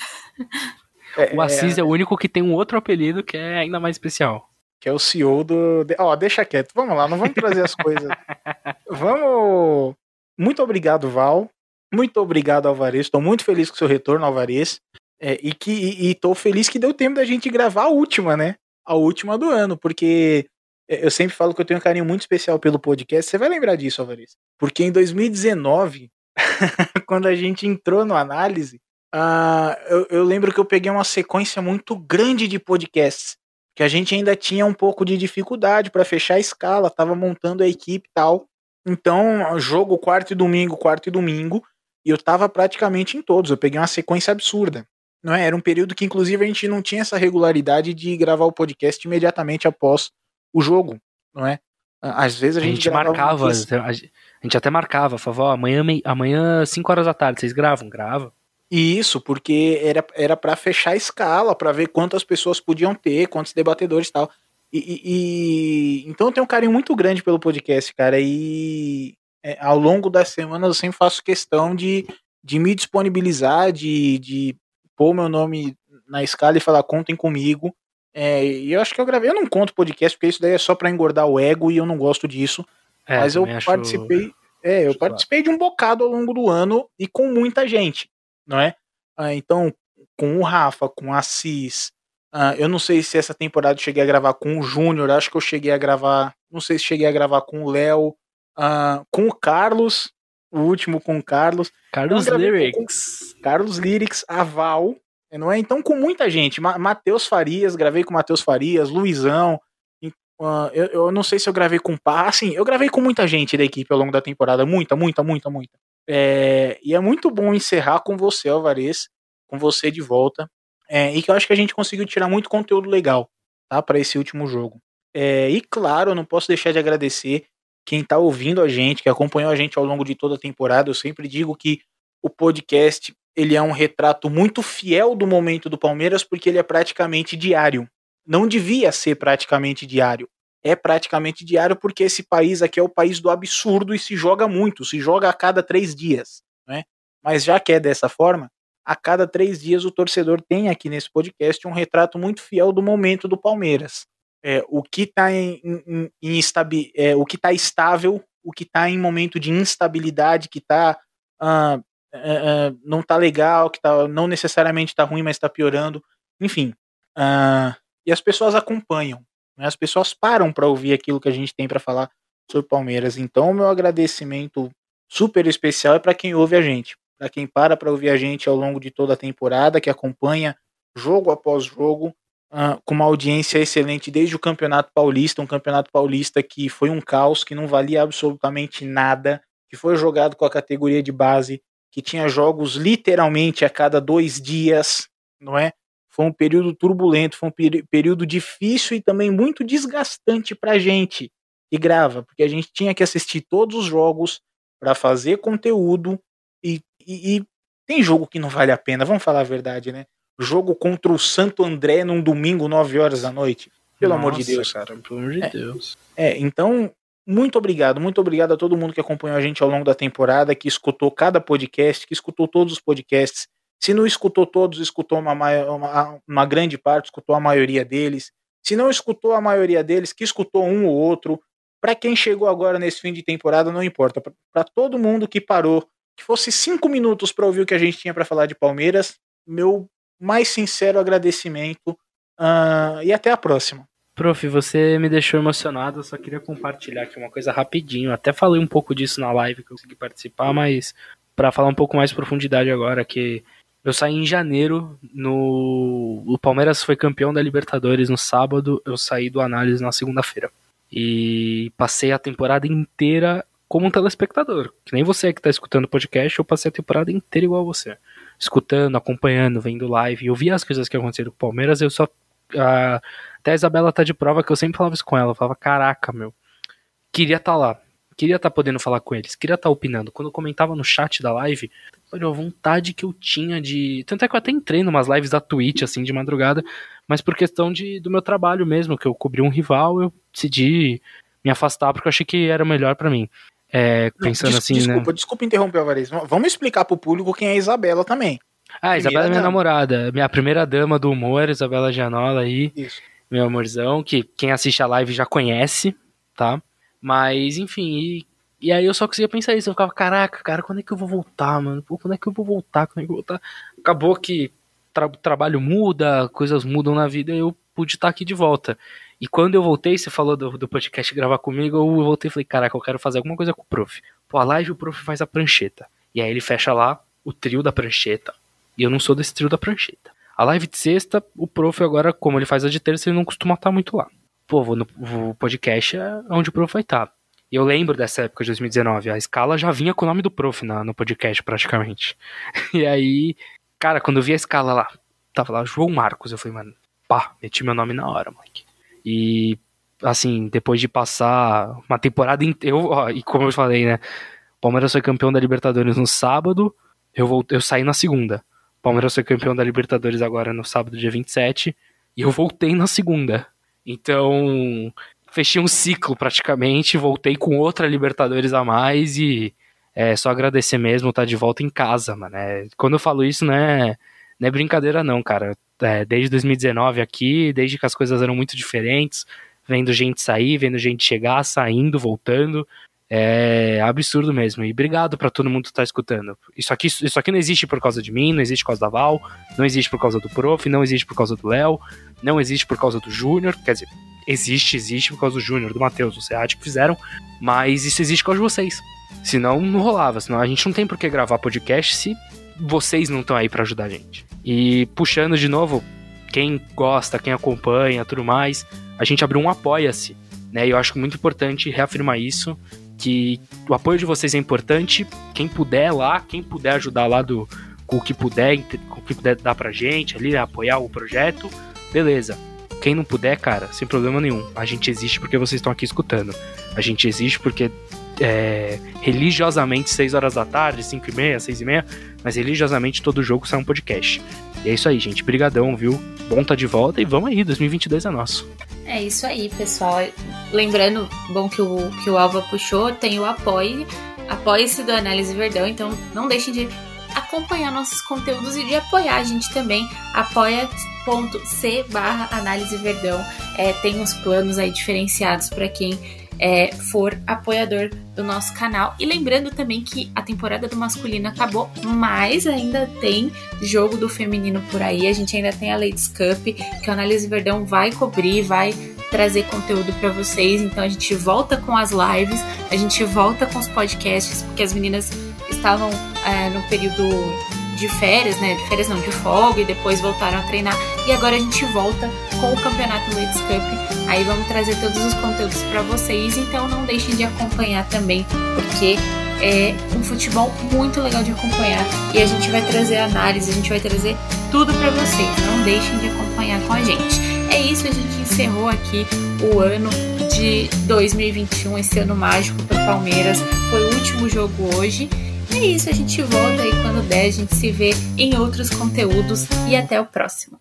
Speaker 5: É, o Assis é... é... o único que tem um outro apelido que é ainda mais especial.
Speaker 6: Que é o CEO do. Ó, oh, deixa quieto. Vamos lá, não vamos trazer as coisas. Vamos. Muito obrigado, Val. Muito obrigado, Alvarez. Estou muito feliz com o seu retorno, Alvarez. É, e que e, e tô feliz que deu tempo da gente gravar a última, né? A última do ano, porque é, eu sempre falo que eu tenho um carinho muito especial pelo podcast. Você vai lembrar disso, Alvarez. Porque em 2019 quando a gente entrou no análise, uh, eu, eu, lembro que eu peguei uma sequência muito grande de podcasts, que a gente ainda tinha um pouco de dificuldade para fechar a escala, tava montando a equipe e tal. Então, jogo quarto e domingo, quarto e domingo, e eu tava praticamente em todos. Eu peguei uma sequência absurda. Não é? Era um período que, inclusive, a gente não tinha essa regularidade de gravar o podcast imediatamente após o jogo, não é? Às vezes a,
Speaker 5: A
Speaker 6: gente,
Speaker 5: gente
Speaker 6: gravava
Speaker 5: marcava, a gente até marcava, falava, ó, amanhã, amanhã 5 horas da tarde, vocês gravam? Grava.
Speaker 6: Isso, porque era, era para fechar a escala, para ver quantas pessoas podiam ter, quantos debatedores e tal. E, e- e- então eu tenho um carinho muito grande pelo podcast, cara. E é, ao longo das semanas eu sempre faço questão de, de me disponibilizar, de, de pôr meu nome na escala e falar contem comigo. É, e eu acho que eu gravei, eu não conto podcast, porque isso daí é só para engordar o ego e eu não gosto disso.
Speaker 5: É,
Speaker 6: Mas eu
Speaker 5: também acho-
Speaker 6: participei. É, eu participei de um bocado ao longo do ano e com muita gente, não é? Ah, então, com o Rafa, com a Cis. ah, eu não sei se essa temporada eu cheguei a gravar com o Júnior, acho que eu cheguei a gravar. Não sei se cheguei a gravar com o Léo, ah, com o Carlos, o último com o Carlos.
Speaker 5: Carlos Lyrics.
Speaker 6: Carlos Lyrics, a Val, não é? Então, com muita gente. Ma Matheus Farias, gravei com Matheus Farias, Luizão. ah, eu, eu não sei se eu gravei com Pá. Assim, eu gravei com muita gente da equipe ao longo da temporada. Muita, muita, muita, muita. É, e é muito bom encerrar com você, Alvarez, com você de volta. É, e que eu acho que a gente conseguiu tirar muito conteúdo legal, tá? Para esse último jogo. É, e claro, eu não posso deixar de agradecer quem tá ouvindo a gente, que acompanhou a gente ao longo de toda a temporada. Eu sempre digo que o podcast ele é um retrato muito fiel do momento do Palmeiras, porque ele é praticamente diário. Não devia ser praticamente diário. É praticamente diário porque esse país aqui é o país do absurdo e se joga muito, se joga a cada três dias. Né? Mas já que é dessa forma, a cada três dias o torcedor tem aqui nesse podcast um retrato muito fiel do momento do Palmeiras. É, o que está em, em, em é, o que tá estável, o que está em momento de instabilidade, que está ah, ah, não tá legal, que tá, não necessariamente tá ruim, mas tá piorando. Enfim. ah, e as pessoas acompanham. né? As pessoas param para ouvir aquilo que a gente tem para falar sobre Palmeiras. Então, meu agradecimento super especial é para quem ouve a gente. Para quem para para ouvir a gente ao longo de toda a temporada, que acompanha jogo após jogo, ah, com uma audiência excelente desde o Campeonato Paulista, um Campeonato Paulista que foi um caos, que não valia absolutamente nada, que foi jogado com a categoria de base, que tinha jogos literalmente a cada dois dias, não é? Foi um período turbulento, foi um período difícil e também muito desgastante pra gente que grava, porque a gente tinha que assistir todos os jogos para fazer conteúdo e, e- e tem jogo que não vale a pena, vamos falar a verdade, né? Jogo contra o Santo André num domingo, 9 horas da noite. Pelo amor de
Speaker 5: Nossa,
Speaker 6: Deus.
Speaker 5: cara, pelo amor de
Speaker 6: É.
Speaker 5: Deus.
Speaker 6: É, então, muito obrigado, muito obrigado a todo mundo que acompanhou a gente ao longo da temporada, que escutou cada podcast, que escutou todos os podcasts. Se não escutou todos, escutou uma, uma, uma grande parte, escutou a maioria deles. Se não escutou a maioria deles, que escutou um ou outro. Para quem chegou agora nesse fim de temporada, não importa. Para todo mundo que parou, que fosse cinco minutos para ouvir o que a gente tinha para falar de Palmeiras, meu mais sincero agradecimento. ah, e até a próxima.
Speaker 5: Prof, você me deixou emocionado, eu só queria compartilhar aqui uma coisa rapidinho. Até falei um pouco disso na live que eu consegui participar, mas para falar um pouco mais de profundidade agora, que eu saí em janeiro, no o Palmeiras foi campeão da Libertadores no sábado, eu saí do análise na segunda-feira. E passei a temporada inteira como um telespectador. Que nem você que tá escutando o podcast, eu passei a temporada inteira igual a você. Escutando, acompanhando, vendo live. Eu vi as coisas que aconteceram com o Palmeiras, eu só. ah, até a Isabela tá de prova que eu sempre falava isso com ela. Eu falava, caraca, meu. Queria estar lá. Queria estar podendo falar com eles. Queria estar opinando. Quando eu comentava no chat da live, olha, a vontade que eu tinha de. Tanto é que eu até entrei numas lives da Twitch, assim, de madrugada. Mas por questão de, do meu trabalho mesmo, que eu cobri um rival, eu decidi me afastar porque eu achei que era melhor pra mim. É, pensando
Speaker 6: des-
Speaker 5: assim,
Speaker 6: desculpa,
Speaker 5: né?
Speaker 6: desculpa interromper, Alvarez. Vamos explicar pro público quem é a Isabela também.
Speaker 5: Ah, a Isabela é minha
Speaker 6: dama.
Speaker 5: namorada. Minha primeira dama do humor, Isabela Gianola aí.
Speaker 6: Isso.
Speaker 5: Meu amorzão, que quem assiste a live já conhece, tá? Mas, enfim, e, e aí eu só conseguia pensar isso. Eu ficava, caraca, cara, quando é que eu vou voltar, mano? Pô, quando é que eu vou voltar? Quando é que eu vou voltar? Acabou que tra- trabalho muda, coisas mudam na vida e eu pude estar aqui de volta. E quando eu voltei, você falou do, do podcast gravar comigo, eu voltei e falei, caraca, eu quero fazer alguma coisa com o prof. Pô, a live o prof faz a prancheta. E aí ele fecha lá o trio da prancheta. E eu não sou desse trio da prancheta. A live de sexta, o prof agora, como ele faz a de terça, ele não costuma estar muito lá. Pô, vou no o podcast é onde o prof vai estar. E eu lembro dessa época de 2019, a escala já vinha com o nome do prof na, no podcast praticamente. E aí, cara, quando eu vi a escala lá, tava lá João Marcos. Eu falei, mano, pá, meti meu nome na hora, moleque. E, assim, depois de passar uma temporada inteira, e como eu falei, né, Palmeiras foi campeão da Libertadores no sábado, eu, voltei, eu saí na segunda. Palmeiras foi campeão da Libertadores agora no sábado, dia 27, e eu voltei na segunda. Então, fechei um ciclo praticamente, voltei com outra Libertadores a mais e é só agradecer mesmo, tá de volta em casa, mano. É, quando eu falo isso, não é, não é brincadeira não, cara. É, desde 2019 aqui, desde que as coisas eram muito diferentes, vendo gente sair, vendo gente chegar, saindo, voltando. É absurdo mesmo. E obrigado para todo mundo que tá escutando. Isso aqui, isso aqui não existe por causa de mim, não existe por causa da Val, não existe por causa do Prof, não existe por causa do Léo, não existe por causa do Júnior. Quer dizer, existe, existe por causa do Júnior, do Matheus, do SEAT que fizeram, mas isso existe por causa de vocês. Senão não rolava, senão a gente não tem por que gravar podcast se vocês não estão aí para ajudar a gente. E puxando de novo, quem gosta, quem acompanha, tudo mais, a gente abriu um apoia-se, né? E eu acho muito importante reafirmar isso que o apoio de vocês é importante. Quem puder lá, quem puder ajudar lá do, com o que puder, com o que puder dar pra gente ali, apoiar o projeto, beleza. Quem não puder, cara, sem problema nenhum. A gente existe porque vocês estão aqui escutando. A gente existe porque é, religiosamente, 6 horas da tarde, 5 e meia, 6 e meia, mas religiosamente todo jogo sai um podcast. E é isso aí, gente. Brigadão, viu? Bom tá de volta e vamos aí, 2022 é nosso.
Speaker 4: É isso aí, pessoal. Lembrando, bom que o, que o Alva puxou, tem o apoio, apoie-se do Análise Verdão, então não deixem de acompanhar nossos conteúdos e de apoiar a gente também. apoia.c barra Análise Verdão. É, tem uns planos aí diferenciados para quem é, for apoiador do nosso canal. E lembrando também que a temporada do masculino acabou, mas ainda tem jogo do feminino por aí. A gente ainda tem a Ladies Cup, que a Análise Verdão vai cobrir, vai trazer conteúdo para vocês. Então a gente volta com as lives, a gente volta com os podcasts, porque as meninas estavam é, no período de férias, né? De férias não, de folga e depois voltaram a treinar. E agora a gente volta com o Campeonato Ladies Cup. Aí vamos trazer todos os conteúdos para vocês, então não deixem de acompanhar também, porque é um futebol muito legal de acompanhar e a gente vai trazer análise, a gente vai trazer tudo para vocês. Não deixem de acompanhar com a gente. É isso, a gente encerrou aqui o ano de 2021, esse ano mágico para Palmeiras. Foi o último jogo hoje. É isso, a gente volta aí quando der, a gente se vê em outros conteúdos e até o próximo.